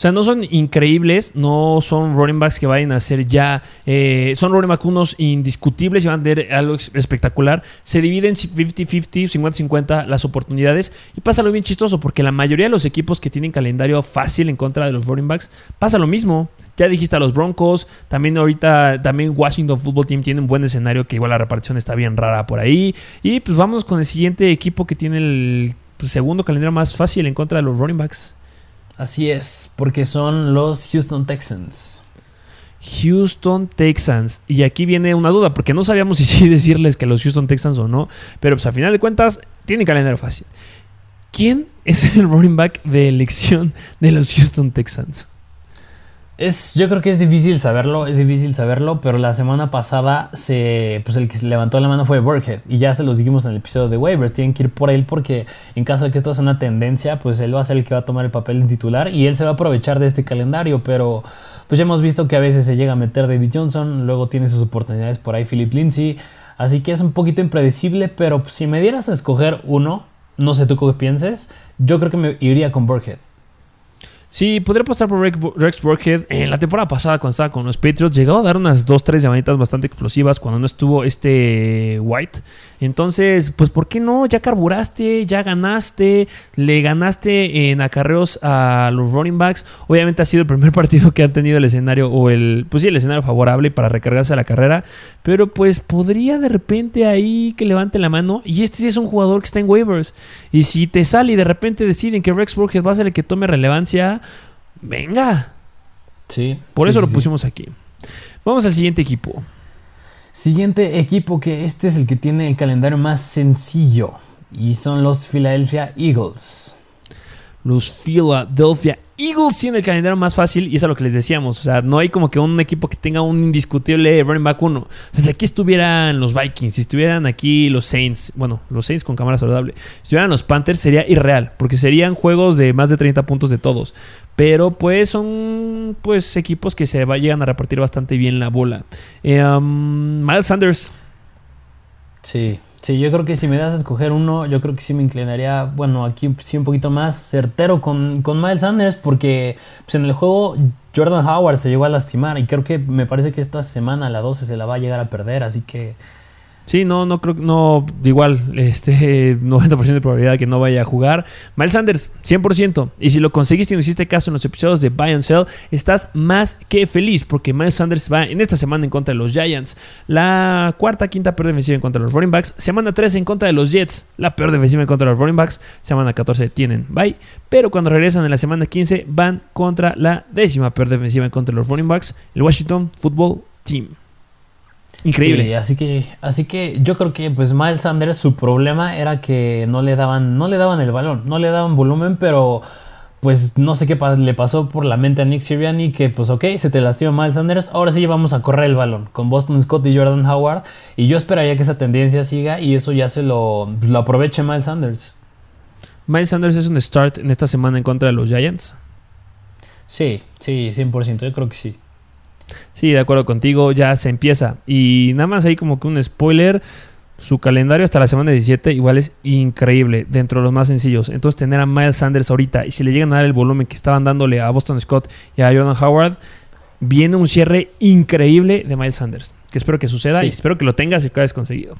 O sea, no son increíbles, no son running backs que vayan a ser ya. Eh, son running backs unos indiscutibles y van a tener algo espectacular. Se dividen 50-50, 50-50 las oportunidades. Y pasa lo bien chistoso, porque la mayoría de los equipos que tienen calendario fácil en contra de los running backs, pasa lo mismo. Ya dijiste a los Broncos, también ahorita, también Washington Football Team tiene un buen escenario que igual la repartición está bien rara por ahí. Y pues vamos con el siguiente equipo que tiene el segundo calendario más fácil en contra de los running backs. Así es, porque son los Houston Texans. Houston Texans. Y aquí viene una duda, porque no sabíamos si decirles que los Houston Texans o no, pero pues a final de cuentas tienen calendario fácil. ¿Quién es el running back de elección de los Houston Texans? Es, yo creo que es difícil saberlo, es difícil saberlo, pero la semana pasada se, pues el que se levantó la mano fue Burkhead y ya se los dijimos en el episodio de waivers, tienen que ir por él porque en caso de que esto sea una tendencia, pues él va a ser el que va a tomar el papel de titular y él se va a aprovechar de este calendario, pero pues ya hemos visto que a veces se llega a meter David Johnson, luego tiene sus oportunidades por ahí Philip Lindsay, así que es un poquito impredecible, pero si me dieras a escoger uno, no sé tú qué pienses, yo creo que me iría con Burkhead. Sí, podría pasar por Rex Burkhead. En la temporada pasada, cuando estaba con los Patriots, llegó a dar unas 2-3 llamaditas bastante explosivas cuando no estuvo este White. Entonces, pues, ¿por qué no? Ya carburaste, ya ganaste, le ganaste en acarreos a los running backs. Obviamente ha sido el primer partido que han tenido el escenario, o el, pues sí, el escenario favorable para recargarse a la carrera. Pero pues podría de repente ahí que levante la mano. Y este sí es un jugador que está en waivers. Y si te sale y de repente deciden que Rex Burkhead va a ser el que tome relevancia venga. Sí. Por eso lo pusimos aquí. Vamos al siguiente equipo. Siguiente equipo que este es el que tiene el calendario más sencillo y son los Philadelphia Eagles. Los Philadelphia Eagles tienen el calendario más fácil y es a lo que les decíamos. O sea, no hay como que un equipo que tenga un indiscutible running back 1. O sea, si aquí estuvieran los Vikings, si estuvieran aquí los Saints, bueno, los Saints con cámara saludable, si estuvieran los Panthers sería irreal, porque serían juegos de más de 30 puntos de todos. Pero pues son pues equipos que se llegan a repartir bastante bien la bola. Eh, um, Miles Sanders. Sí, Sí, yo creo que si me das a escoger uno, yo creo que sí me inclinaría, bueno, aquí sí un poquito más certero con, con Miles Sanders, porque pues, en el juego Jordan Howard se llegó a lastimar y creo que me parece que esta semana, la 12, se la va a llegar a perder, así que Sí, no, no creo, no, igual, este 90% de probabilidad que no vaya a jugar. Miles Sanders, 100%. Y si lo conseguiste y no hiciste caso en los episodios de Buy and Sell, estás más que feliz porque Miles Sanders va en esta semana en contra de los Giants. La cuarta, quinta peor defensiva en contra de los running backs. Semana 13 en contra de los Jets. La peor defensiva en contra de los running backs. Semana 14 tienen bye. Pero cuando regresan en la semana 15 van contra la décima peor defensiva en contra de los running backs. El Washington Football Team. Increíble. así que, así que yo creo que pues Miles Sanders su problema era que no le daban, no le daban el balón, no le daban volumen, pero pues no sé qué le pasó por la mente a Nick Sirianni que pues ok, se te lastima Miles Sanders, ahora sí vamos a correr el balón con Boston Scott y Jordan Howard y yo esperaría que esa tendencia siga y eso ya se lo, lo aproveche Miles Sanders. Miles Sanders es un start en esta semana en contra de los Giants. Sí, sí, 100%, yo creo que sí. Sí, de acuerdo contigo, ya se empieza. Y nada más ahí como que un spoiler. Su calendario hasta la semana 17 igual es increíble, dentro de los más sencillos. Entonces tener a Miles Sanders ahorita y si le llegan a dar el volumen que estaban dándole a Boston Scott y a Jordan Howard, viene un cierre increíble de Miles Sanders. Que espero que suceda Sí. y espero que lo tengas y que lo hayas conseguido.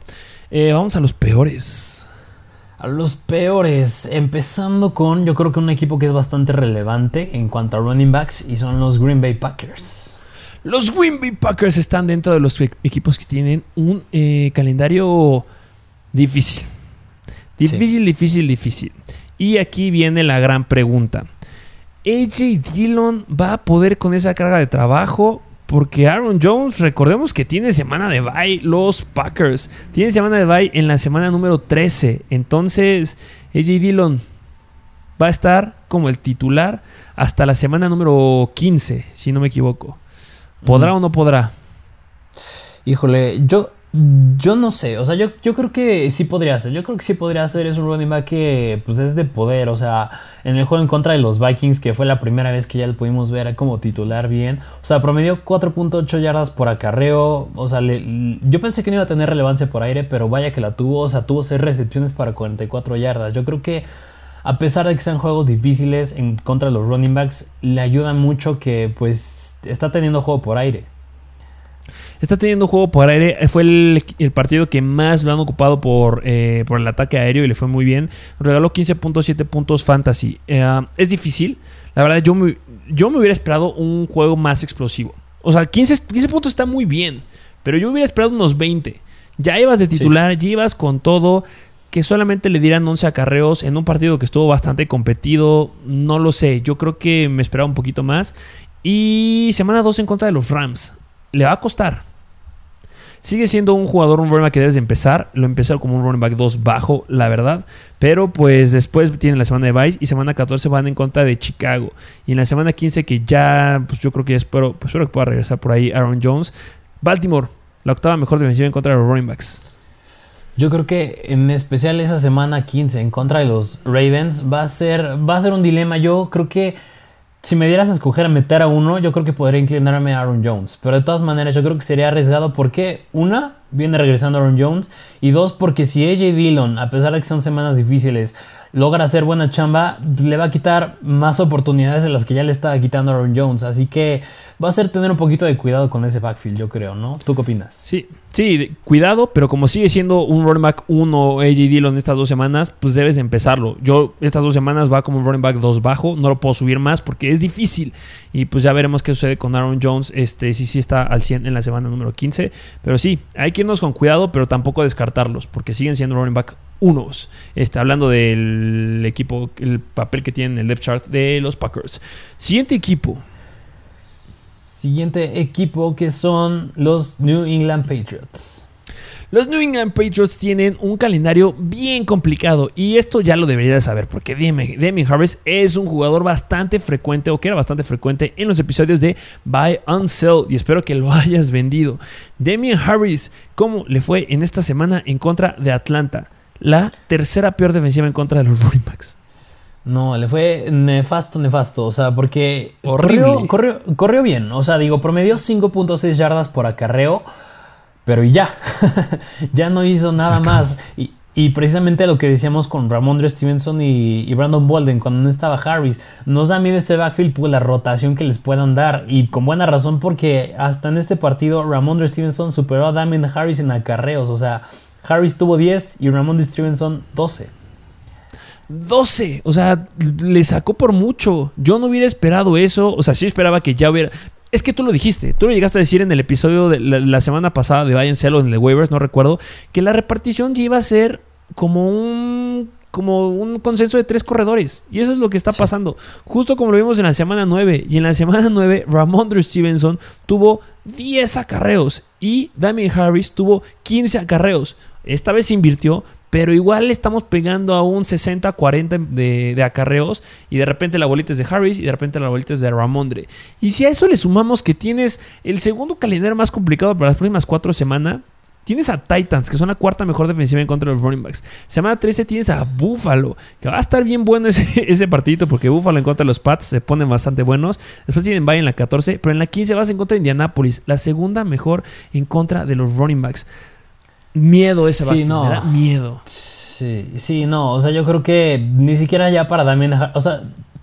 Eh, vamos a los peores. A los peores, empezando con yo creo que un equipo que es bastante relevante en cuanto a running backs y son los Green Bay Packers. Los Green Bay Packers están dentro de los equipos que tienen un eh, calendario difícil. Difícil, difícil, difícil. Y aquí viene la gran pregunta. AJ Dillon va a poder con esa carga de trabajo. Porque Aaron Jones, recordemos que tiene semana de bye los Packers. Tiene semana de bye en la semana número 13. Entonces, AJ Dillon va a estar como el titular hasta la semana número 15, si no me equivoco. ¿Podrá o no podrá? Híjole, yo, yo no sé, o sea, yo, yo creo que sí podría ser, yo creo que sí podría ser, es un running back que pues es de poder, o sea, en el juego en contra de los Vikings, que fue la primera vez que ya lo pudimos ver como titular bien, o sea, promedió 4.8 yardas por acarreo, o sea, le- yo pensé que no iba a tener relevancia por aire, pero vaya que la tuvo, o sea, tuvo 6 recepciones para 44 yardas, yo creo que a pesar de que sean juegos difíciles en contra de los running backs, le ayuda mucho que pues está teniendo juego por aire. Está teniendo juego por aire. Fue el, el partido que más lo han ocupado por, eh, por el ataque aéreo y le fue muy bien. Regaló 15.7 puntos fantasy. Eh, es difícil. La verdad, yo me, yo me hubiera esperado un juego más explosivo. O sea, 15, 15 puntos está muy bien. Pero yo hubiera esperado unos 20. Ya ibas de titular, ya ibas con todo. Que solamente le dieran 11 acarreos en un partido que estuvo bastante competido. No lo sé. Yo creo que me esperaba un poquito más. Y semana 2 en contra de los Rams. Le va a costar. Sigue siendo un jugador, un running back que debes de empezar. Lo empezar como un running back 2 bajo, la verdad. Pero pues después tiene la semana de Vice y semana 14 van en contra de Chicago. Y en la semana 15 que ya, pues yo creo que ya espero, pues espero que pueda regresar por ahí Aaron Jones. Baltimore, la octava mejor defensiva en contra de los running backs. Yo creo que en especial esa semana 15 en contra de los Ravens va a ser, va a ser un dilema. Yo creo que si me dieras a escoger a meter a uno, yo creo que podría inclinarme a Aaron Jones. Pero de todas maneras, yo creo que sería arriesgado porque, una, viene regresando Aaron Jones. Y dos, porque si AJ Dillon, a pesar de que son semanas difíciles, logra hacer buena chamba, le va a quitar más oportunidades de las que ya le estaba quitando Aaron Jones. Así que va a ser tener un poquito de cuidado con ese backfield, yo creo, ¿no? ¿Tú qué opinas? Sí, sí, cuidado, pero como sigue siendo un running back 1 AJ Dillon estas dos semanas, pues debes de empezarlo. Yo estas dos semanas va como un running back 2 bajo, no lo puedo subir más porque es difícil. Y pues ya veremos qué sucede con Aaron Jones, este sí sí está al 100 en la semana número 15, pero sí, hay que irnos con cuidado, pero tampoco descartarlos, porque siguen siendo running back unos. Este, hablando del equipo, el papel que tienen en el depth chart de los Packers. Siguiente equipo. Siguiente equipo que son los New England Patriots. Los New England Patriots tienen un calendario bien complicado y esto ya lo deberías de saber porque Demi Harris es un jugador bastante frecuente o que era bastante frecuente en los episodios de Buy on Sell y espero que lo hayas vendido. Demi Harris, ¿cómo le fue en esta semana en contra de Atlanta? La tercera peor defensiva en contra de los running. No, le fue nefasto, nefasto. O sea, porque. Corrió, corrió, corrió bien. O sea, digo, promedió 5.6 yardas por acarreo. Pero ya. ya no hizo nada más. Y, y precisamente lo que decíamos con Ramondre Stevenson y, y Brandon Bolden cuando no estaba Harris. Nos da miedo este backfield por la rotación que les puedan dar. Y con buena razón porque hasta en este partido Ramondre Stevenson superó a Damien Harris en acarreos. O sea, Harris tuvo 10 y Ramondre Stevenson 12. 12, o sea, le sacó por mucho. Yo no hubiera esperado eso. O sea, sí esperaba que ya hubiera. Es que tú lo dijiste, tú lo llegaste a decir en el episodio de la, la semana pasada de Cell o en el de Waivers, no recuerdo, que la repartición ya iba a ser como un como un consenso de tres corredores. Y eso es lo que está pasando. Justo como lo vimos en la semana 9. Y en la semana 9, Ramondre Stevenson tuvo 10 acarreos. Y Damien Harris tuvo 15 acarreos. Esta vez se invirtió, pero igual estamos pegando a un 60-40 de, de acarreos. Y de repente la bolita es de Harris y de repente la bolita es de Ramondre. Y si a eso le sumamos que tienes el segundo calendario más complicado para las próximas cuatro semanas, tienes a Titans, que son la cuarta mejor defensiva en contra de los running backs. Semana 13 tienes a Buffalo, que va a estar bien bueno ese, ese partidito porque Buffalo en contra de los Pats se ponen bastante buenos. Después tienen Bay en la 14, pero en la 15 vas en contra de Indianapolis, la segunda mejor en contra de los running backs. Miedo ese Sí, no. me da miedo. Sí, sí, no, o sea, yo creo que ni siquiera ya para Damien o sea,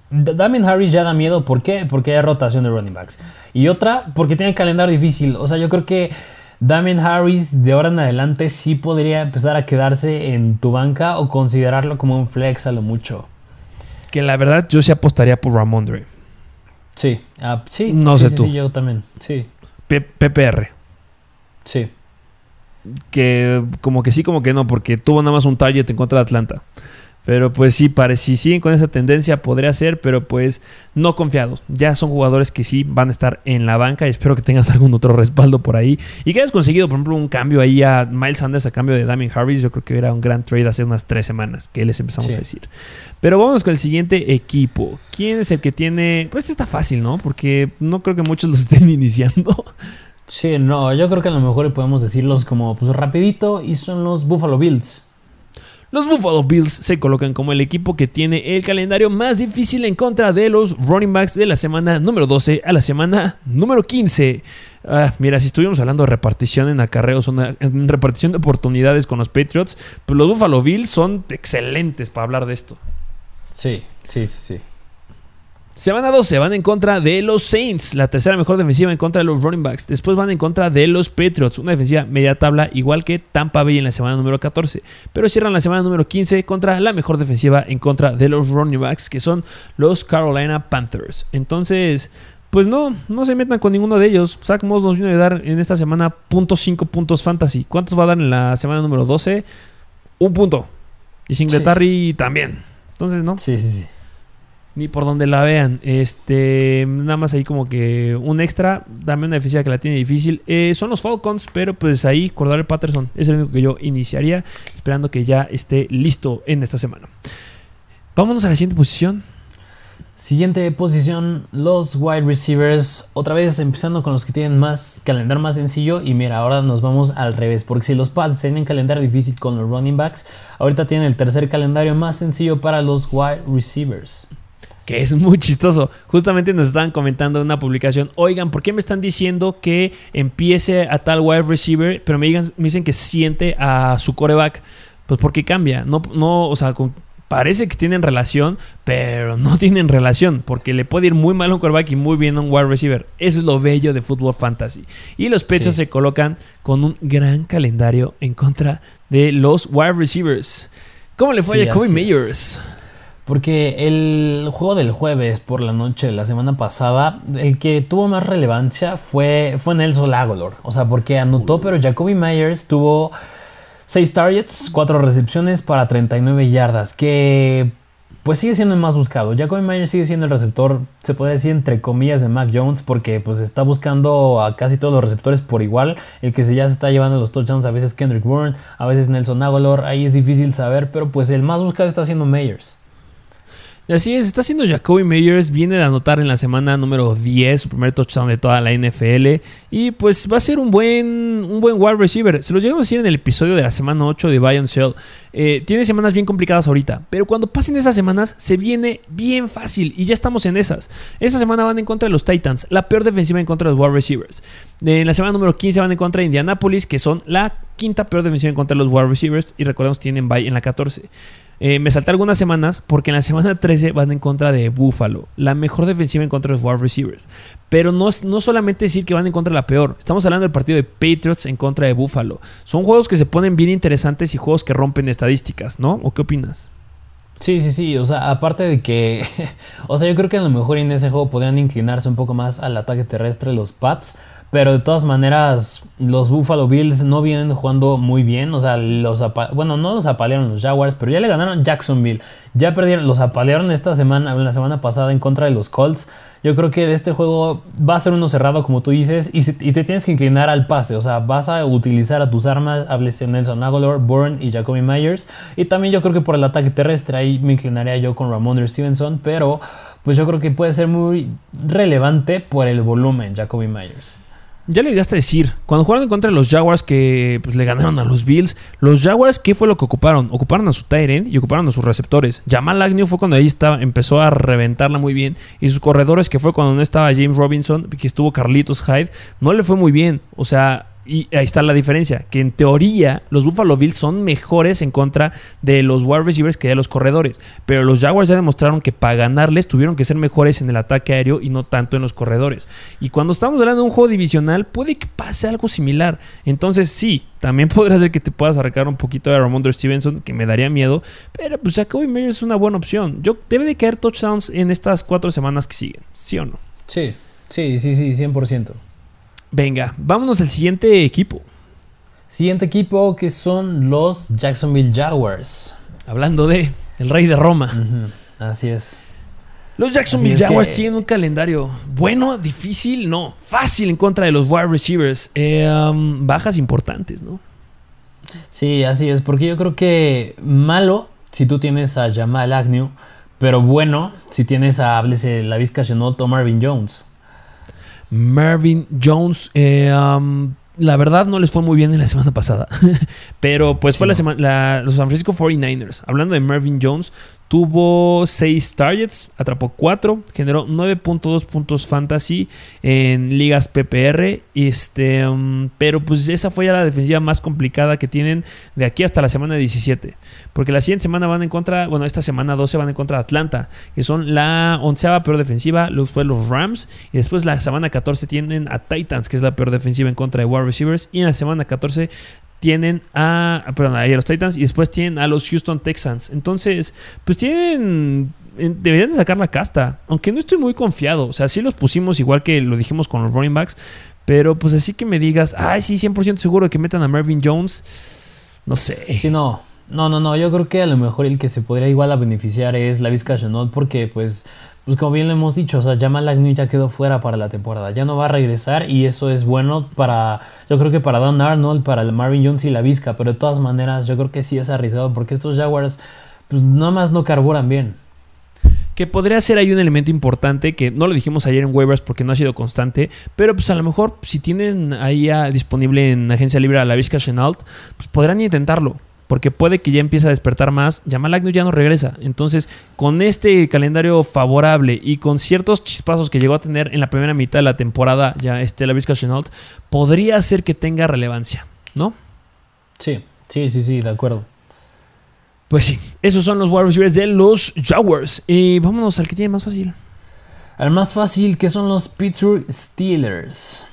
Damien Harris ya da miedo, ¿por qué? Porque hay rotación de running backs. Y otra, porque tiene calendario difícil, o sea, yo creo que Damien Harris de ahora en adelante sí podría empezar a quedarse en tu banca o considerarlo como un flex a lo mucho. Que la verdad yo sí apostaría por Ramondre. Sí, ah, sí, No sí, sé sí, tú. sí, yo también, sí, P- PPR. sí. Que como que sí, como que no, porque tuvo nada más un target en contra de Atlanta. Pero pues sí, parece, si siguen con esa tendencia podría ser, pero pues no confiados. Ya son jugadores que sí van a estar en la banca y espero que tengas algún otro respaldo por ahí. Y que hayas conseguido, por ejemplo, un cambio ahí a Miles Sanders a cambio de Damien Harris. Yo creo que era un gran trade hace unas tres semanas que les empezamos Sí. a decir. Pero vamos con el siguiente equipo. ¿Quién es el que tiene...? Pues este está fácil, ¿no? Porque no creo que muchos los estén iniciando. Sí, no, yo creo que a lo mejor podemos decirlos como pues rapidito y son los Buffalo Bills. Los Buffalo Bills se colocan como el equipo que tiene el calendario más difícil en contra de los running backs de la semana número 12 a la semana número 15. Ah, mira, si estuvimos hablando de repartición en acarreos, una- en repartición de oportunidades con los Patriots, pues los Buffalo Bills son excelentes para hablar de esto. Sí, sí, sí, sí. Semana 12 van en contra de los Saints, la tercera mejor defensiva en contra de los running backs. Después van en contra de los Patriots, una defensiva media tabla, igual que Tampa Bay en la semana número 14. Pero cierran la semana número 15 contra la mejor defensiva en contra de los running backs, que son los Carolina Panthers. Entonces, pues no, no se metan con ninguno de ellos. Zach Moss nos vino a dar en esta semana .5 puntos fantasy. ¿Cuántos va a dar en la semana número 12? Un punto. Y Singletary también. Entonces, no Sí, sí, sí. Ni por donde la vean. Este, nada más ahí como que un extra. Dame una defensiva que la tiene difícil. Eh, son los Falcons, pero pues ahí Cordell Patterson es el único que yo iniciaría, esperando que ya esté listo en esta semana. Vámonos a la siguiente posición. Siguiente posición, los wide receivers. Otra vez empezando con los que tienen más calendario más sencillo. Y mira, ahora nos vamos al revés. Porque si los Pats tienen calendario difícil con los running backs, ahorita tienen el tercer calendario más sencillo para los wide receivers. Que es muy chistoso. Justamente nos estaban comentando en una publicación. Oigan, ¿por qué me están diciendo que empiece a tal wide receiver? Pero me, digan, me dicen que siente a su coreback. Pues porque cambia. No, no, o sea, con- parece que tienen relación, pero no tienen relación. Porque le puede ir muy mal a un coreback y muy bien a un wide receiver. Eso es lo bello de fútbol fantasy. Y los pechos Sí. se colocan con un gran calendario en contra de los wide receivers. ¿Cómo le fue Sí, a Jacoby. Meyers? Porque el juego del jueves por la noche de la semana pasada, el que tuvo más relevancia fue, fue Nelson Aguilar. O sea, porque anotó, pero Jacoby Myers tuvo 6 targets, 4 recepciones para 39 yardas, que pues sigue siendo el más buscado. Jacoby Myers sigue siendo el receptor, se puede decir entre comillas, de Mac Jones, porque pues está buscando a casi todos los receptores por igual. El que se ya se está llevando los touchdowns, a veces Kendrick Bourne, a veces Nelson Aguilar, ahí es difícil saber, pero pues el más buscado está siendo Myers. Así es, está haciendo Jacoby Meyers, viene de anotar en la semana número 10 su primer touchdown de toda la NFL y pues va a ser un buen, un buen wide receiver. Se los llegamos a decir en el episodio de la semana 8 de Bayern Shell. Eh, tiene semanas bien complicadas ahorita, pero cuando pasen esas semanas se viene bien fácil y ya estamos en esas. Esta semana van en contra de los Titans, la peor defensiva en contra de los wide receivers. En la semana número 15 van en contra de Indianapolis, que son la quinta peor defensiva en contra de los wide receivers y recordemos tienen bye en la 14. Eh, me salté algunas semanas porque en la semana 13 van en contra de Buffalo, la mejor defensiva en contra de los wide receivers. Pero no, no solamente decir que van en contra de la peor, estamos hablando del partido de Patriots en contra de Buffalo. Son juegos que se ponen bien interesantes y juegos que rompen estadísticas, ¿no? ¿O qué opinas? Sí, sí, sí, o sea, aparte de que, o sea, yo creo que a lo mejor en ese juego podrían inclinarse un poco más al ataque terrestre los Pats, pero de todas maneras los Buffalo Bills no vienen jugando muy bien, o sea, los bueno, no los apalearon los Jaguars, pero ya le ganaron Jacksonville, ya perdieron, los apalearon esta semana, la semana pasada en contra de los Colts. Yo creo que de este juego va a ser uno cerrado, como tú dices, y, te tienes que inclinar al pase. O sea, vas a utilizar a tus armas, hables de Nelson Aguilar, Bourne y Jacoby Myers. Y también yo creo que por el ataque terrestre, ahí me inclinaría yo con Ramondre Stevenson. Pero pues yo creo que puede ser muy relevante por el volumen, Jacoby Myers. Ya le llegaste a decir, cuando jugaron contra los Jaguars que pues, le ganaron a los Bills, los Jaguars, ¿qué fue lo que ocuparon? Ocuparon a su end y ocuparon a sus receptores. Jamal Agnew fue cuando ahí estaba, empezó a reventarla muy bien. Y sus corredores, que fue cuando no estaba James Robinson, que estuvo Carlitos Hyde, no le fue muy bien. O sea, y ahí está la diferencia, que en teoría los Buffalo Bills son mejores en contra de los wide receivers que de los corredores, pero los Jaguars ya demostraron que para ganarles tuvieron que ser mejores en el ataque aéreo y no tanto en los corredores. Y cuando estamos hablando de un juego divisional, puede que pase algo similar. Entonces sí, también podría ser que te puedas arrancar un poquito de Ramondre Stevenson, que me daría miedo, pero pues Jacoby Myers es una buena opción. Yo debe de caer touchdowns en estas cuatro semanas que siguen, ¿sí o no? Sí, sí, sí, sí, 100%. Venga, vámonos al siguiente equipo. Siguiente equipo que son los Jacksonville Jaguars. Hablando de el rey de Roma. Así es. Los Jacksonville Jaguars tienen un calendario bueno, difícil, no, fácil en contra de los wide receivers. Eh, um, bajas importantes, ¿no? Sí, así es, porque yo creo que malo si tú tienes a Jamal Agnew, pero bueno si tienes a, háblese, la Vizca Chenot o Marvin Jones. Marvin Jones. Eh, um, la verdad no les fue muy bien en la semana pasada. Pero pues fue la semana. los San Francisco 49ers. Hablando de Marvin Jones, Tuvo 6 targets, atrapó 4, generó 9.2 puntos fantasy en ligas PPR. Este, um, pero pues esa fue ya la defensiva más complicada que tienen de aquí hasta la semana 17. Porque la siguiente semana van en contra, bueno, esta semana 12 van en contra de Atlanta, que son la onceava peor defensiva, después los Rams. Y después la semana 14 tienen a Titans, que es la peor defensiva en contra de wide receivers. Y en la semana 14 tienen a, perdón, a los Titans y después tienen a los Houston Texans. Entonces, pues tienen, deberían de sacar la casta, aunque no estoy muy confiado. O sea, sí los pusimos igual que lo dijimos con los running backs, pero pues así que me digas, ay, sí, 100% seguro que metan a Marvin Jones, no sé. Sí, no. No, no, no, yo creo que a lo mejor el que se podría igual a beneficiar es la Vizca Chanot porque pues pues como bien lo hemos dicho, o sea, Jamal Agnew ya quedó fuera para la temporada, ya no va a regresar y eso es bueno para, yo creo que para Don Arnold, para Marvin Jones y la Vizca, pero de todas maneras yo creo que sí es arriesgado porque estos Jaguars pues nada más no carburan bien. Que podría ser ahí un elemento importante que no lo dijimos ayer en waivers porque no ha sido constante, pero pues a lo mejor si tienen ahí disponible en agencia libre a la Vizca Chenault, pues podrán intentarlo porque puede que ya empiece a despertar más. Jamal Agnew ya no regresa. Entonces, con este calendario favorable y con ciertos chispazos que llegó a tener en la primera mitad de la temporada, ya este, la Vizca Chenault, podría ser que tenga relevancia, ¿no? Sí, sí, sí, sí, de acuerdo. Pues sí, esos son los wide receivers de los Jaguars. Y vámonos al que tiene más fácil. Al más fácil, que son los Pittsburgh Steelers.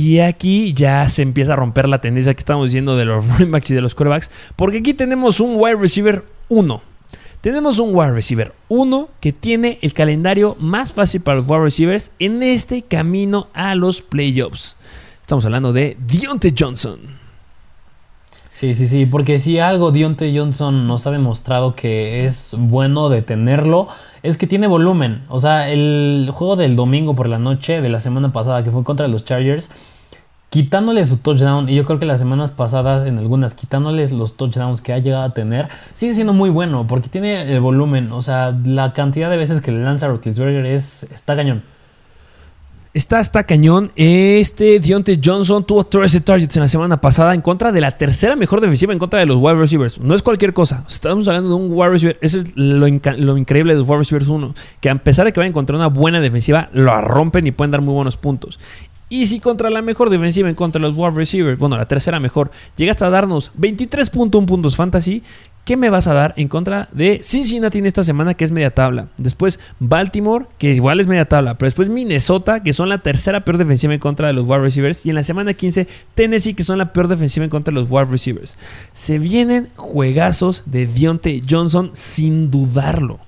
Y aquí ya se empieza a romper la tendencia que estamos diciendo de los running backs y de los quarterbacks, porque aquí tenemos un wide receiver 1. Tenemos un wide receiver 1 que tiene el calendario más fácil para los wide receivers en este camino a los playoffs. Estamos hablando de Deontay Johnson. Sí, sí, sí, porque si algo Deontay Johnson nos ha demostrado que es bueno de tenerlo, es que tiene volumen. O sea, el juego del domingo por la noche de la semana pasada que fue contra los Chargers, quitándole su touchdown, y yo creo que las semanas pasadas en algunas, quitándoles los touchdowns que ha llegado a tener, sigue siendo muy bueno porque tiene el volumen. O sea, la cantidad de veces que le lanza Rotlisberger es, está cañón. Está, está cañón. Este Deontay Johnson tuvo 13 targets en la semana pasada en contra de la tercera mejor defensiva en contra de los wide receivers. No es cualquier cosa. Estamos hablando de un wide receiver. Eso es lo, increíble de los wide receivers 1. Que a pesar de que va a encontrar una buena defensiva, lo rompen y pueden dar muy buenos puntos. Y si contra la mejor defensiva en contra de los wide receivers, bueno, la tercera mejor, llegas a darnos 23.1 puntos fantasy, ¿Qué me vas a dar en contra de Cincinnati en esta semana, que es media tabla? Después Baltimore, que igual es media tabla. Pero después Minnesota, que son la tercera peor defensiva en contra de los wide receivers. Y en la semana 15, Tennessee, que son la peor defensiva en contra de los wide receivers. Se vienen juegazos de Dionte Johnson sin dudarlo.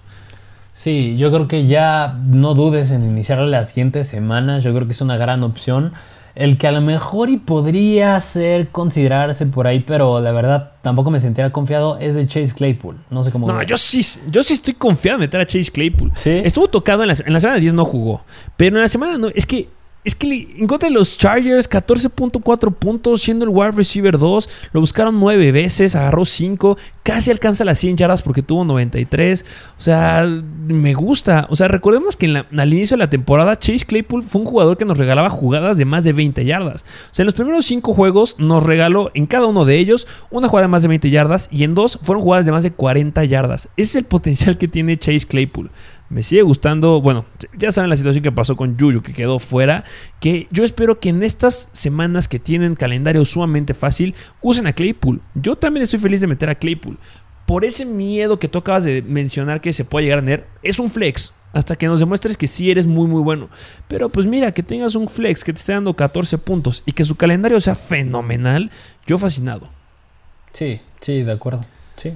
Sí, yo creo que ya no dudes en iniciar las siguientes semanas. Yo creo que es una gran opción. El que a lo mejor y podría ser considerarse por ahí, pero la verdad tampoco me sentiría confiado es de Chase Claypool. No sé cómo. No, yo sí, yo sí estoy confiado en meter a Chase Claypool. Estuvo tocado en la, en la semana 10, no jugó. Pero en la semana no. Es que es que en contra de los Chargers, 14.4 puntos, siendo el wide receiver 2. Lo buscaron 9 veces, agarró 5. Casi alcanza las 100 yardas porque tuvo 93. O sea, me gusta. O sea, recordemos que al inicio de la temporada, Chase Claypool fue un jugador que nos regalaba jugadas de más de 20 yardas. O sea, en los primeros 5 juegos nos regaló en cada uno de ellos una jugada de más de 20 yardas y en dos fueron jugadas de más de 40 yardas. Ese es el potencial que tiene Chase Claypool. Me sigue gustando, bueno, ya saben la situación que pasó con Yuyu, que quedó fuera, que yo espero que en estas semanas que tienen calendario sumamente fácil, usen a Claypool. Yo también estoy feliz de meter a Claypool. Por ese miedo que tú acabas de mencionar que se puede llegar a tener, es un flex. Hasta que nos demuestres que sí eres muy muy bueno. Pero pues mira, que tengas un flex que te esté dando 14 puntos y que su calendario sea fenomenal, yo fascinado. Sí, sí, de acuerdo. Sí.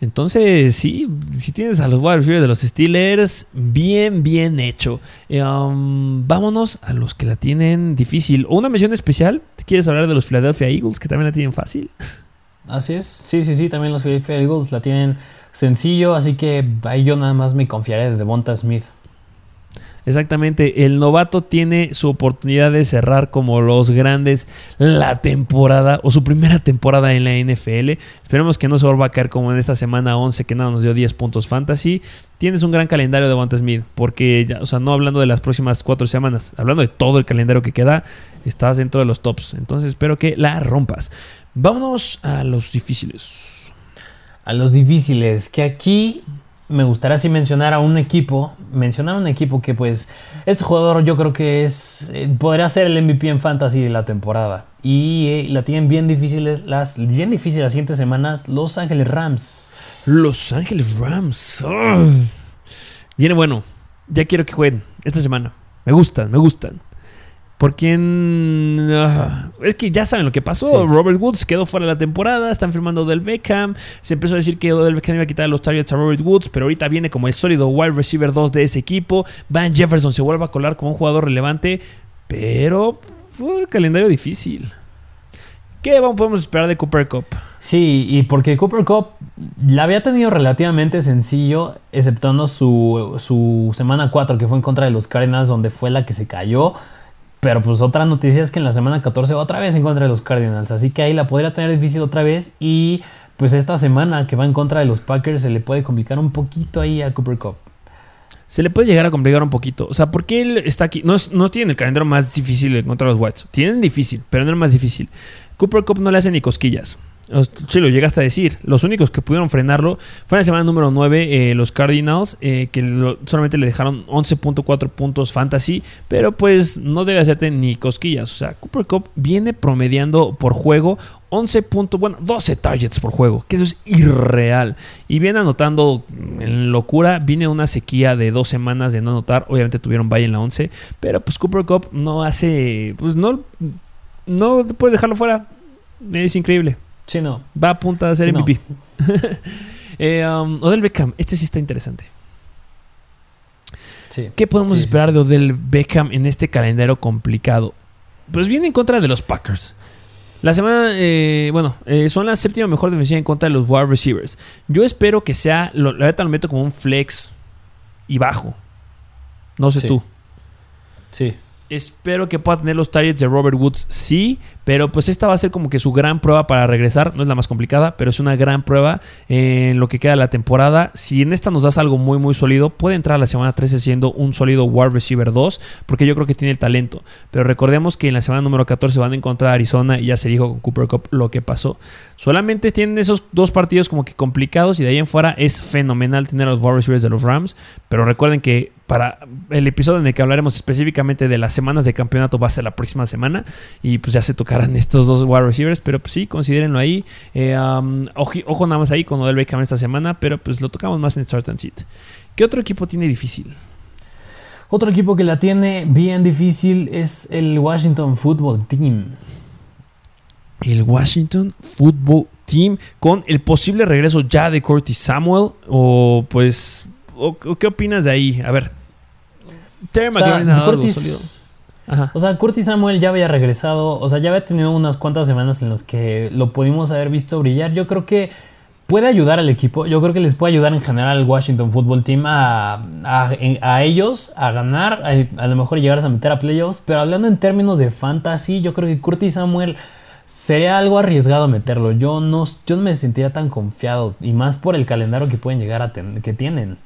Entonces, sí, si tienes a los wide de los Steelers, bien, bien hecho. Um, vámonos a los que la tienen difícil. O una mención especial, ¿quieres hablar de los Philadelphia Eagles, que también la tienen fácil? Así es, sí, sí, sí, también los Philadelphia Eagles la tienen sencillo, así que ahí yo nada más me confiaré de Devonta Smith. Exactamente, el novato tiene su oportunidad de cerrar como los grandes la temporada o su primera temporada en la NFL. Esperemos que no se vuelva a caer como en esta semana 11 que nada nos dio 10 puntos fantasy. Tienes un gran calendario de Wanta Smith, porque, ya, o sea, no hablando de las próximas 4 semanas, hablando de todo el calendario que queda, estás dentro de los tops. Entonces espero que la rompas. Vámonos a los difíciles. A los difíciles, que aquí me gustaría así mencionar a un equipo, mencionar a un equipo que pues este jugador yo creo que es eh, podría ser el MVP en fantasy de la temporada y eh, la tienen bien difíciles las bien difíciles las siguientes semanas Los Ángeles Rams. Los Ángeles Rams. Viene bueno. Ya quiero que jueguen esta semana. Me gustan, me gustan. Por quién. Ah, es que ya saben lo que pasó. Robert Woods quedó fuera de la temporada. Están firmando Del Beckham. Se empezó a decir que Del Beckham iba a quitar los targets a Robert Woods. Pero ahorita viene como el sólido wide receiver 2 de ese equipo. Van Jefferson se vuelve a colar como un jugador relevante. Pero fue un calendario difícil. ¿Qué podemos esperar de Cooper Cup? Sí, y porque Cooper Cup la había tenido relativamente sencillo, exceptuando su, su semana 4, que fue en contra de los Cardinals, donde fue la que se cayó. Pero pues otra noticia es que en la semana 14 otra vez en contra de los Cardinals. Así que ahí la podría tener difícil otra vez. Y pues esta semana que va en contra de los Packers se le puede complicar un poquito ahí a Cooper Cup. Se le puede llegar a complicar un poquito. O sea, porque él está aquí. No, no tiene el calendario más difícil en contra de los Whites. Tienen difícil, pero no el más difícil. Cooper Cup no le hace ni cosquillas. Sí, lo llegaste a decir. Los únicos que pudieron frenarlo fue la semana número 9 eh, los Cardinals, eh, que solamente le dejaron 11.4 puntos fantasy, pero pues no debe hacerte ni cosquillas. O sea, Cooper Cup viene promediando por juego 11 puntos, bueno, 12 targets por juego, que eso es irreal. Y viene anotando en locura, viene una sequía de dos semanas de no anotar, obviamente tuvieron bye en la 11, pero pues Cooper Cup no hace, pues no, no puedes dejarlo fuera, es increíble. Sí, no. Va a punta de ser MVP. eh, um, Odell Beckham, este sí está interesante. Sí. ¿Qué podemos esperar de Odell Beckham en este calendario complicado? Pues viene en contra de los Packers. La semana, eh, bueno, eh, son la séptima mejor defensiva en contra de los wide receivers. Yo espero que sea, lo, la verdad lo meto como un flex y bajo. No sé tú. Sí. Espero que pueda tener los targets de Robert Woods, sí, pero pues esta va a ser como que su gran prueba para regresar. No es la más complicada, pero es una gran prueba en lo que queda la temporada. Si en esta nos das algo muy, muy sólido, puede entrar a la semana 13 siendo un sólido wide receiver 2, porque yo creo que tiene el talento. Pero recordemos que en la semana número 14 van a encontrar a Arizona y ya se dijo con Cooper Cup lo que pasó. Solamente tienen esos dos partidos como que complicados y de ahí en fuera es fenomenal tener a los wide receivers de los Rams. Pero recuerden que para el episodio en el que hablaremos específicamente de las semanas de campeonato va a ser la próxima semana y pues ya se tocarán estos dos wide receivers, pero pues sí, considérenlo ahí. Eh, ojo, nada más ahí con Odell Beckham esta semana, pero pues lo tocamos más en Start and Sit. ¿Qué otro equipo tiene difícil? Otro equipo que la tiene bien difícil es el Washington Football Team. El Washington Football Team con el posible regreso ya de Curtis Samuel o pues ¿Qué opinas de ahí? A ver, Terry O sea, Curtis Samuel ya había regresado, o sea, ya había tenido unas cuantas semanas en las que lo pudimos haber visto brillar. Yo creo que puede ayudar al equipo. Yo creo que les puede ayudar en general al Washington Football Team a, a, ellos a ganar, a, lo mejor llegar a meter a playoffs. Pero hablando en términos de fantasy, yo creo que Curtis Samuel sería algo arriesgado meterlo. Yo no, yo no me sentiría tan confiado. Y más por el calendario que pueden llegar a tener, que tienen.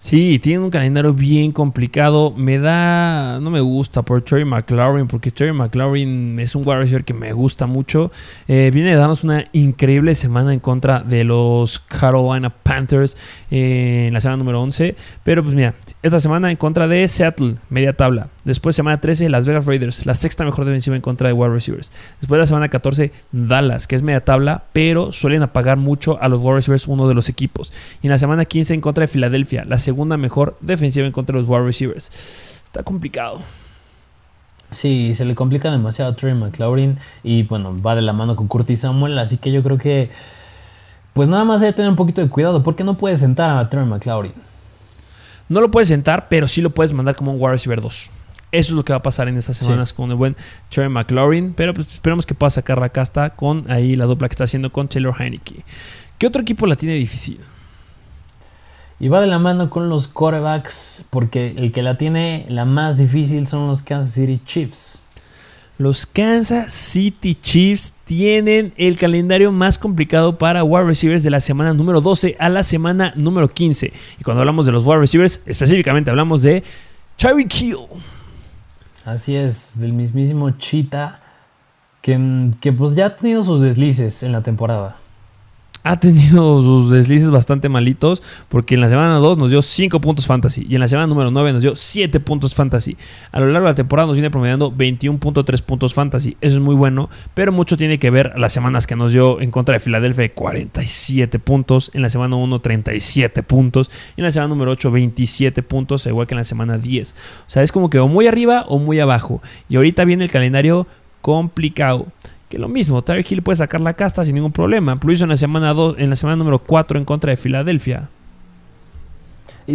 Sí, tiene un calendario bien complicado. Me da. No me gusta por Terry McLaurin, porque Terry McLaurin es un wide receiver que me gusta mucho. Eh, viene de darnos una increíble semana en contra de los Carolina Panthers eh, en la semana número 11. Pero pues mira, esta semana en contra de Seattle, media tabla. Después, semana 13, Las Vegas Raiders, la sexta mejor defensiva en contra de wide receivers. Después, la semana 14, Dallas, que es media tabla, pero suelen apagar mucho a los wide receivers, uno de los equipos. Y en la semana 15, en contra de Filadelfia, la segunda mejor defensiva en contra de los wide receivers. Está complicado. Sí, se le complica demasiado a Trey McLaurin y bueno, va de la mano con Curtis Samuel, así que yo creo que pues nada más hay que tener un poquito de cuidado porque no puedes sentar a Trey McLaurin. No lo puedes sentar, pero sí lo puedes mandar como un wide receiver 2. Eso es lo que va a pasar en estas semanas con el buen Trey McLaurin. Pero pues esperamos que pueda sacar la casta con ahí la dupla que está haciendo con Taylor Heineke. ¿Qué otro equipo la tiene difícil? Y va de la mano con los quarterbacks, porque el que la tiene la más difícil son los Kansas City Chiefs. Los Kansas City Chiefs tienen el calendario más complicado para wide receivers de la semana número 12 a la semana número 15. Y cuando hablamos de los wide receivers, específicamente hablamos de Tyreek Hill. Así es, del mismísimo Cheetah, que, que pues ya ha tenido sus deslices en la temporada ha tenido sus deslices bastante malitos porque en la semana 2 nos dio 5 puntos fantasy y en la semana número 9 nos dio 7 puntos fantasy. A lo largo de la temporada nos viene promediando 21.3 puntos fantasy. Eso es muy bueno, pero mucho tiene que ver las semanas que nos dio en contra de Filadelfia 47 puntos, en la semana 1 37 puntos y en la semana número 8 27 puntos, igual que en la semana 10. O sea, es como que o muy arriba o muy abajo. Y ahorita viene el calendario complicado que lo mismo, Tyreek Hill puede sacar la casta sin ningún problema. Lo hizo en la semana 2, en la semana número 4 en contra de Filadelfia.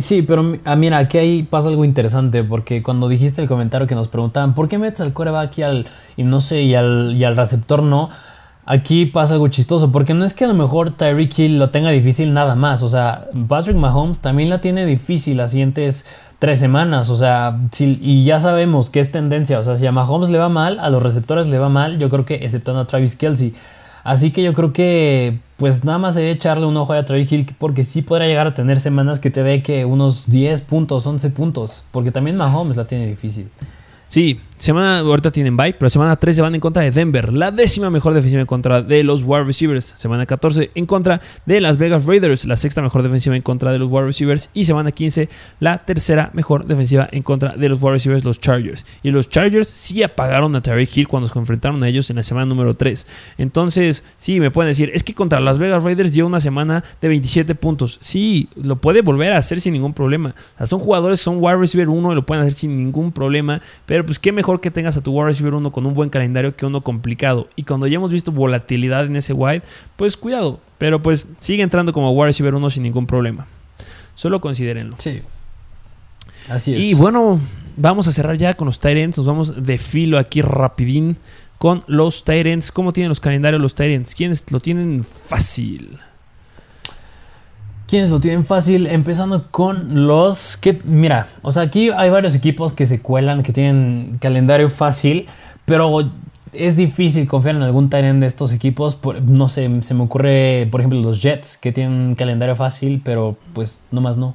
Sí, pero ah, mira, aquí ahí pasa algo interesante, porque cuando dijiste el comentario que nos preguntaban, ¿por qué metes al coreback y al, no sé, y al, y al receptor no? Aquí pasa algo chistoso, porque no es que a lo mejor Tyreek Hill lo tenga difícil nada más, o sea, Patrick Mahomes también la tiene difícil las siguientes tres semanas, o sea, y ya sabemos que es tendencia, o sea, si a Mahomes le va mal, a los receptores le va mal, yo creo que exceptuando a Travis Kelsey. Así que yo creo que pues nada más sería echarle un ojo a Travis Hill porque sí podrá llegar a tener semanas que te dé que unos 10 puntos, 11 puntos, porque también Mahomes la tiene difícil. Sí, semana ahorita tienen bye, pero semana 13 van en contra de Denver, la décima mejor defensiva en contra de los wide receivers. Semana 14 en contra de Las Vegas Raiders, la sexta mejor defensiva en contra de los wide receivers. Y semana 15 la tercera mejor defensiva en contra de los wide receivers, los Chargers. Y los Chargers sí apagaron a Tariq Hill cuando se enfrentaron a ellos en la semana número 3. Entonces, sí, me pueden decir, es que contra Las Vegas Raiders dio una semana de 27 puntos. Sí, lo puede volver a hacer sin ningún problema. son jugadores, son wide receiver 1 y lo pueden hacer sin ningún problema. Pero pues qué mejor que tengas a tu wide receiver uno con un buen calendario que uno complicado. Y cuando ya hemos visto volatilidad en ese wide, pues cuidado. Pero pues sigue entrando como wide receiver uno sin ningún problema. Solo considérenlo. Sí. Así es. Y bueno, vamos a cerrar ya con los Tyrants. Nos vamos de filo aquí rapidín con los Tyrants. ¿Cómo tienen los calendarios los Tyrants? ¿Quiénes lo tienen fácil? ¿Quiénes lo tienen fácil? Empezando con los que, mira, o sea, aquí hay varios equipos que se cuelan, que tienen calendario fácil, pero es difícil confiar en algún Tyrant de estos equipos. no sé, se me ocurre, por ejemplo, los Jets, que tienen calendario fácil, pero pues no más no.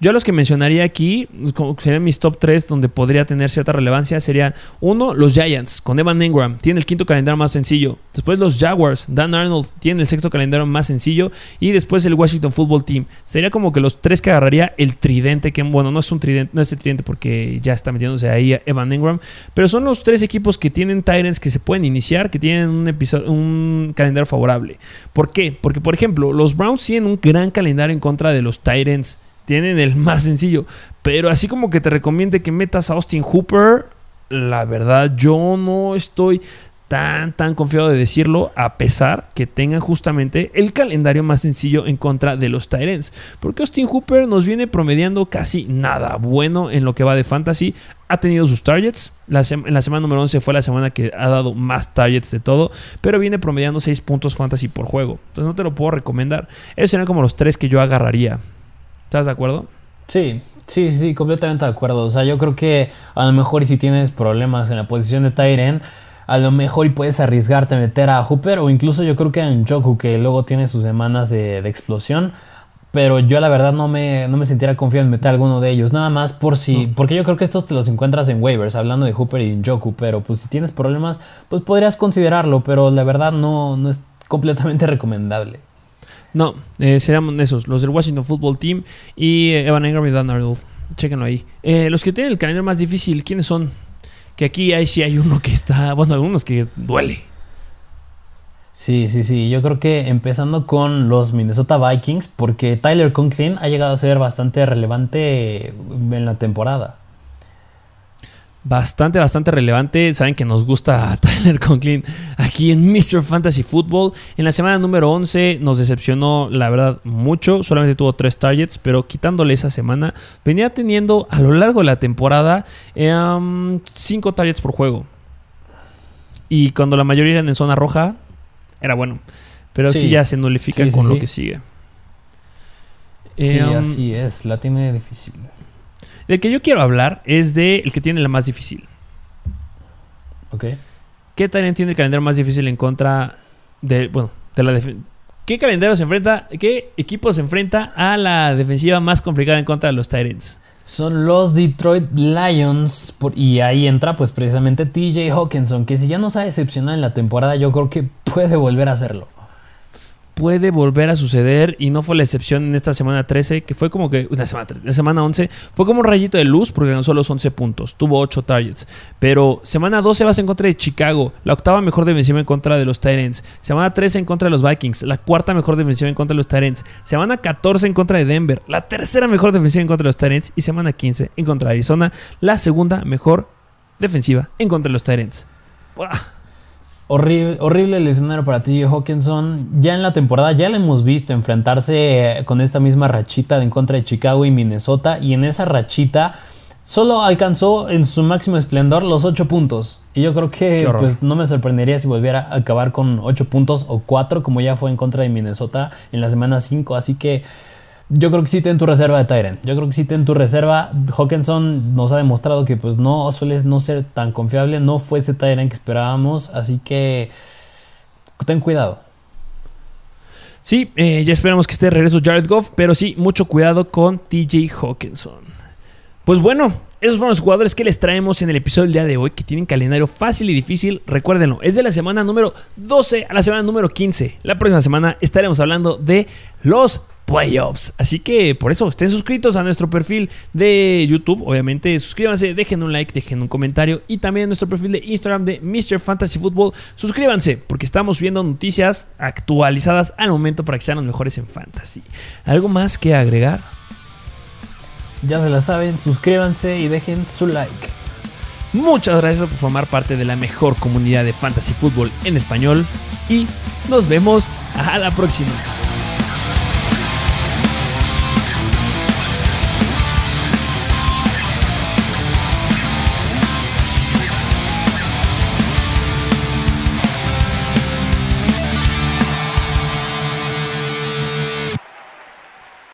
Yo los que mencionaría aquí, como serían mis top 3 donde podría tener cierta relevancia, serían uno, los Giants, con Evan Ingram, tiene el quinto calendario más sencillo. Después los Jaguars, Dan Arnold, tiene el sexto calendario más sencillo. Y después el Washington Football Team. Sería como que los tres que agarraría el tridente, que bueno, no es un tridente, no es el tridente porque ya está metiéndose ahí Evan Ingram. Pero son los tres equipos que tienen Tyrants que se pueden iniciar, que tienen un, episodio, un calendario favorable. ¿Por qué? Porque, por ejemplo, los Browns tienen un gran calendario en contra de los Tyrants tienen el más sencillo. Pero así como que te recomiende que metas a Austin Hooper, la verdad yo no estoy tan, tan confiado de decirlo, a pesar que tengan justamente el calendario más sencillo en contra de los Tyrants. Porque Austin Hooper nos viene promediando casi nada bueno en lo que va de fantasy. Ha tenido sus targets. La en la semana número 11 fue la semana que ha dado más targets de todo. Pero viene promediando 6 puntos fantasy por juego. Entonces no te lo puedo recomendar. Esos serían como los tres que yo agarraría. ¿Estás de acuerdo? Sí, sí, sí, completamente de acuerdo. O sea, yo creo que a lo mejor y si tienes problemas en la posición de Tyrant a lo mejor y puedes arriesgarte a meter a Hooper o incluso yo creo que en Joku que luego tiene sus semanas de, explosión. Pero yo la verdad no me, no me sentiría confiado en meter alguno de ellos. Nada más por si... Porque yo creo que estos te los encuentras en waivers, hablando de Hooper y Joku. Pero pues si tienes problemas, pues podrías considerarlo. Pero la verdad no, no es completamente recomendable. No, eh, serían esos, los del Washington Football Team y eh, Evan Engram y Dan Arnold. Chéquenlo ahí. Eh, los que tienen el calendario más difícil, ¿quiénes son? Que aquí hay, sí hay uno que está, bueno, algunos que duele. Sí, sí, sí. Yo creo que empezando con los Minnesota Vikings, porque Tyler Conklin ha llegado a ser bastante relevante en la temporada bastante, bastante relevante. Saben que nos gusta Tyler Conklin aquí en Mr. Fantasy Football. En la semana número 11 nos decepcionó, la verdad, mucho. Solamente tuvo tres targets, pero quitándole esa semana, venía teniendo a lo largo de la temporada 5 em, targets por juego. Y cuando la mayoría eran en zona roja, era bueno. Pero sí, ya se nulifica con lo que sigue. Sí, em, así es. La tiene difícil. Del que yo quiero hablar es del el que tiene la más difícil. Ok. ¿Qué talent tiene el calendario más difícil en contra de. Bueno, de la ¿Qué calendario se enfrenta? ¿Qué equipo se enfrenta a la defensiva más complicada en contra de los Titans? Son los Detroit Lions. y ahí entra, pues precisamente TJ Hawkinson, que si ya nos ha decepcionado en la temporada, yo creo que puede volver a hacerlo puede volver a suceder y no fue la excepción en esta semana 13, que fue como que, una semana, la semana 11, fue como un rayito de luz porque ganó solo 11 puntos, tuvo 8 targets. Pero semana 12 vas en contra de Chicago, la octava mejor defensiva en contra de los Tyrants, semana 13 en contra de los Vikings, la cuarta mejor defensiva en contra de los Tyrants, semana 14 en contra de Denver, la tercera mejor defensiva en contra de los Tyrants y semana 15 en contra de Arizona, la segunda mejor defensiva en contra de los Tyrants. Horrible, horrible el escenario para ti, Hawkinson. Ya en la temporada ya le hemos visto enfrentarse con esta misma rachita de en contra de Chicago y Minnesota. Y en esa rachita solo alcanzó en su máximo esplendor los 8 puntos. Y yo creo que pues, no me sorprendería si volviera a acabar con 8 puntos o 4, como ya fue en contra de Minnesota en la semana 5. Así que yo creo que sí ten tu reserva de Tyrant. Yo creo que sí ten tu reserva. Hawkinson nos ha demostrado que pues no suele no ser tan confiable. No fue ese Tyrant que esperábamos. Así que ten cuidado. Sí, eh, ya esperamos que esté de regreso Jared Goff. Pero sí, mucho cuidado con TJ Hawkinson. Pues bueno, esos fueron los jugadores que les traemos en el episodio del día de hoy, que tienen calendario fácil y difícil. Recuérdenlo, es de la semana número 12 a la semana número 15. La próxima semana estaremos hablando de los playoffs. Así que por eso estén suscritos a nuestro perfil de YouTube. Obviamente, suscríbanse, dejen un like, dejen un comentario. Y también a nuestro perfil de Instagram de Mr. Fantasy Football. Suscríbanse, porque estamos viendo noticias actualizadas al momento para que sean los mejores en fantasy. ¿Algo más que agregar? Ya se la saben, suscríbanse y dejen su like. Muchas gracias por formar parte de la mejor comunidad de fantasy fútbol en español y nos vemos a la próxima.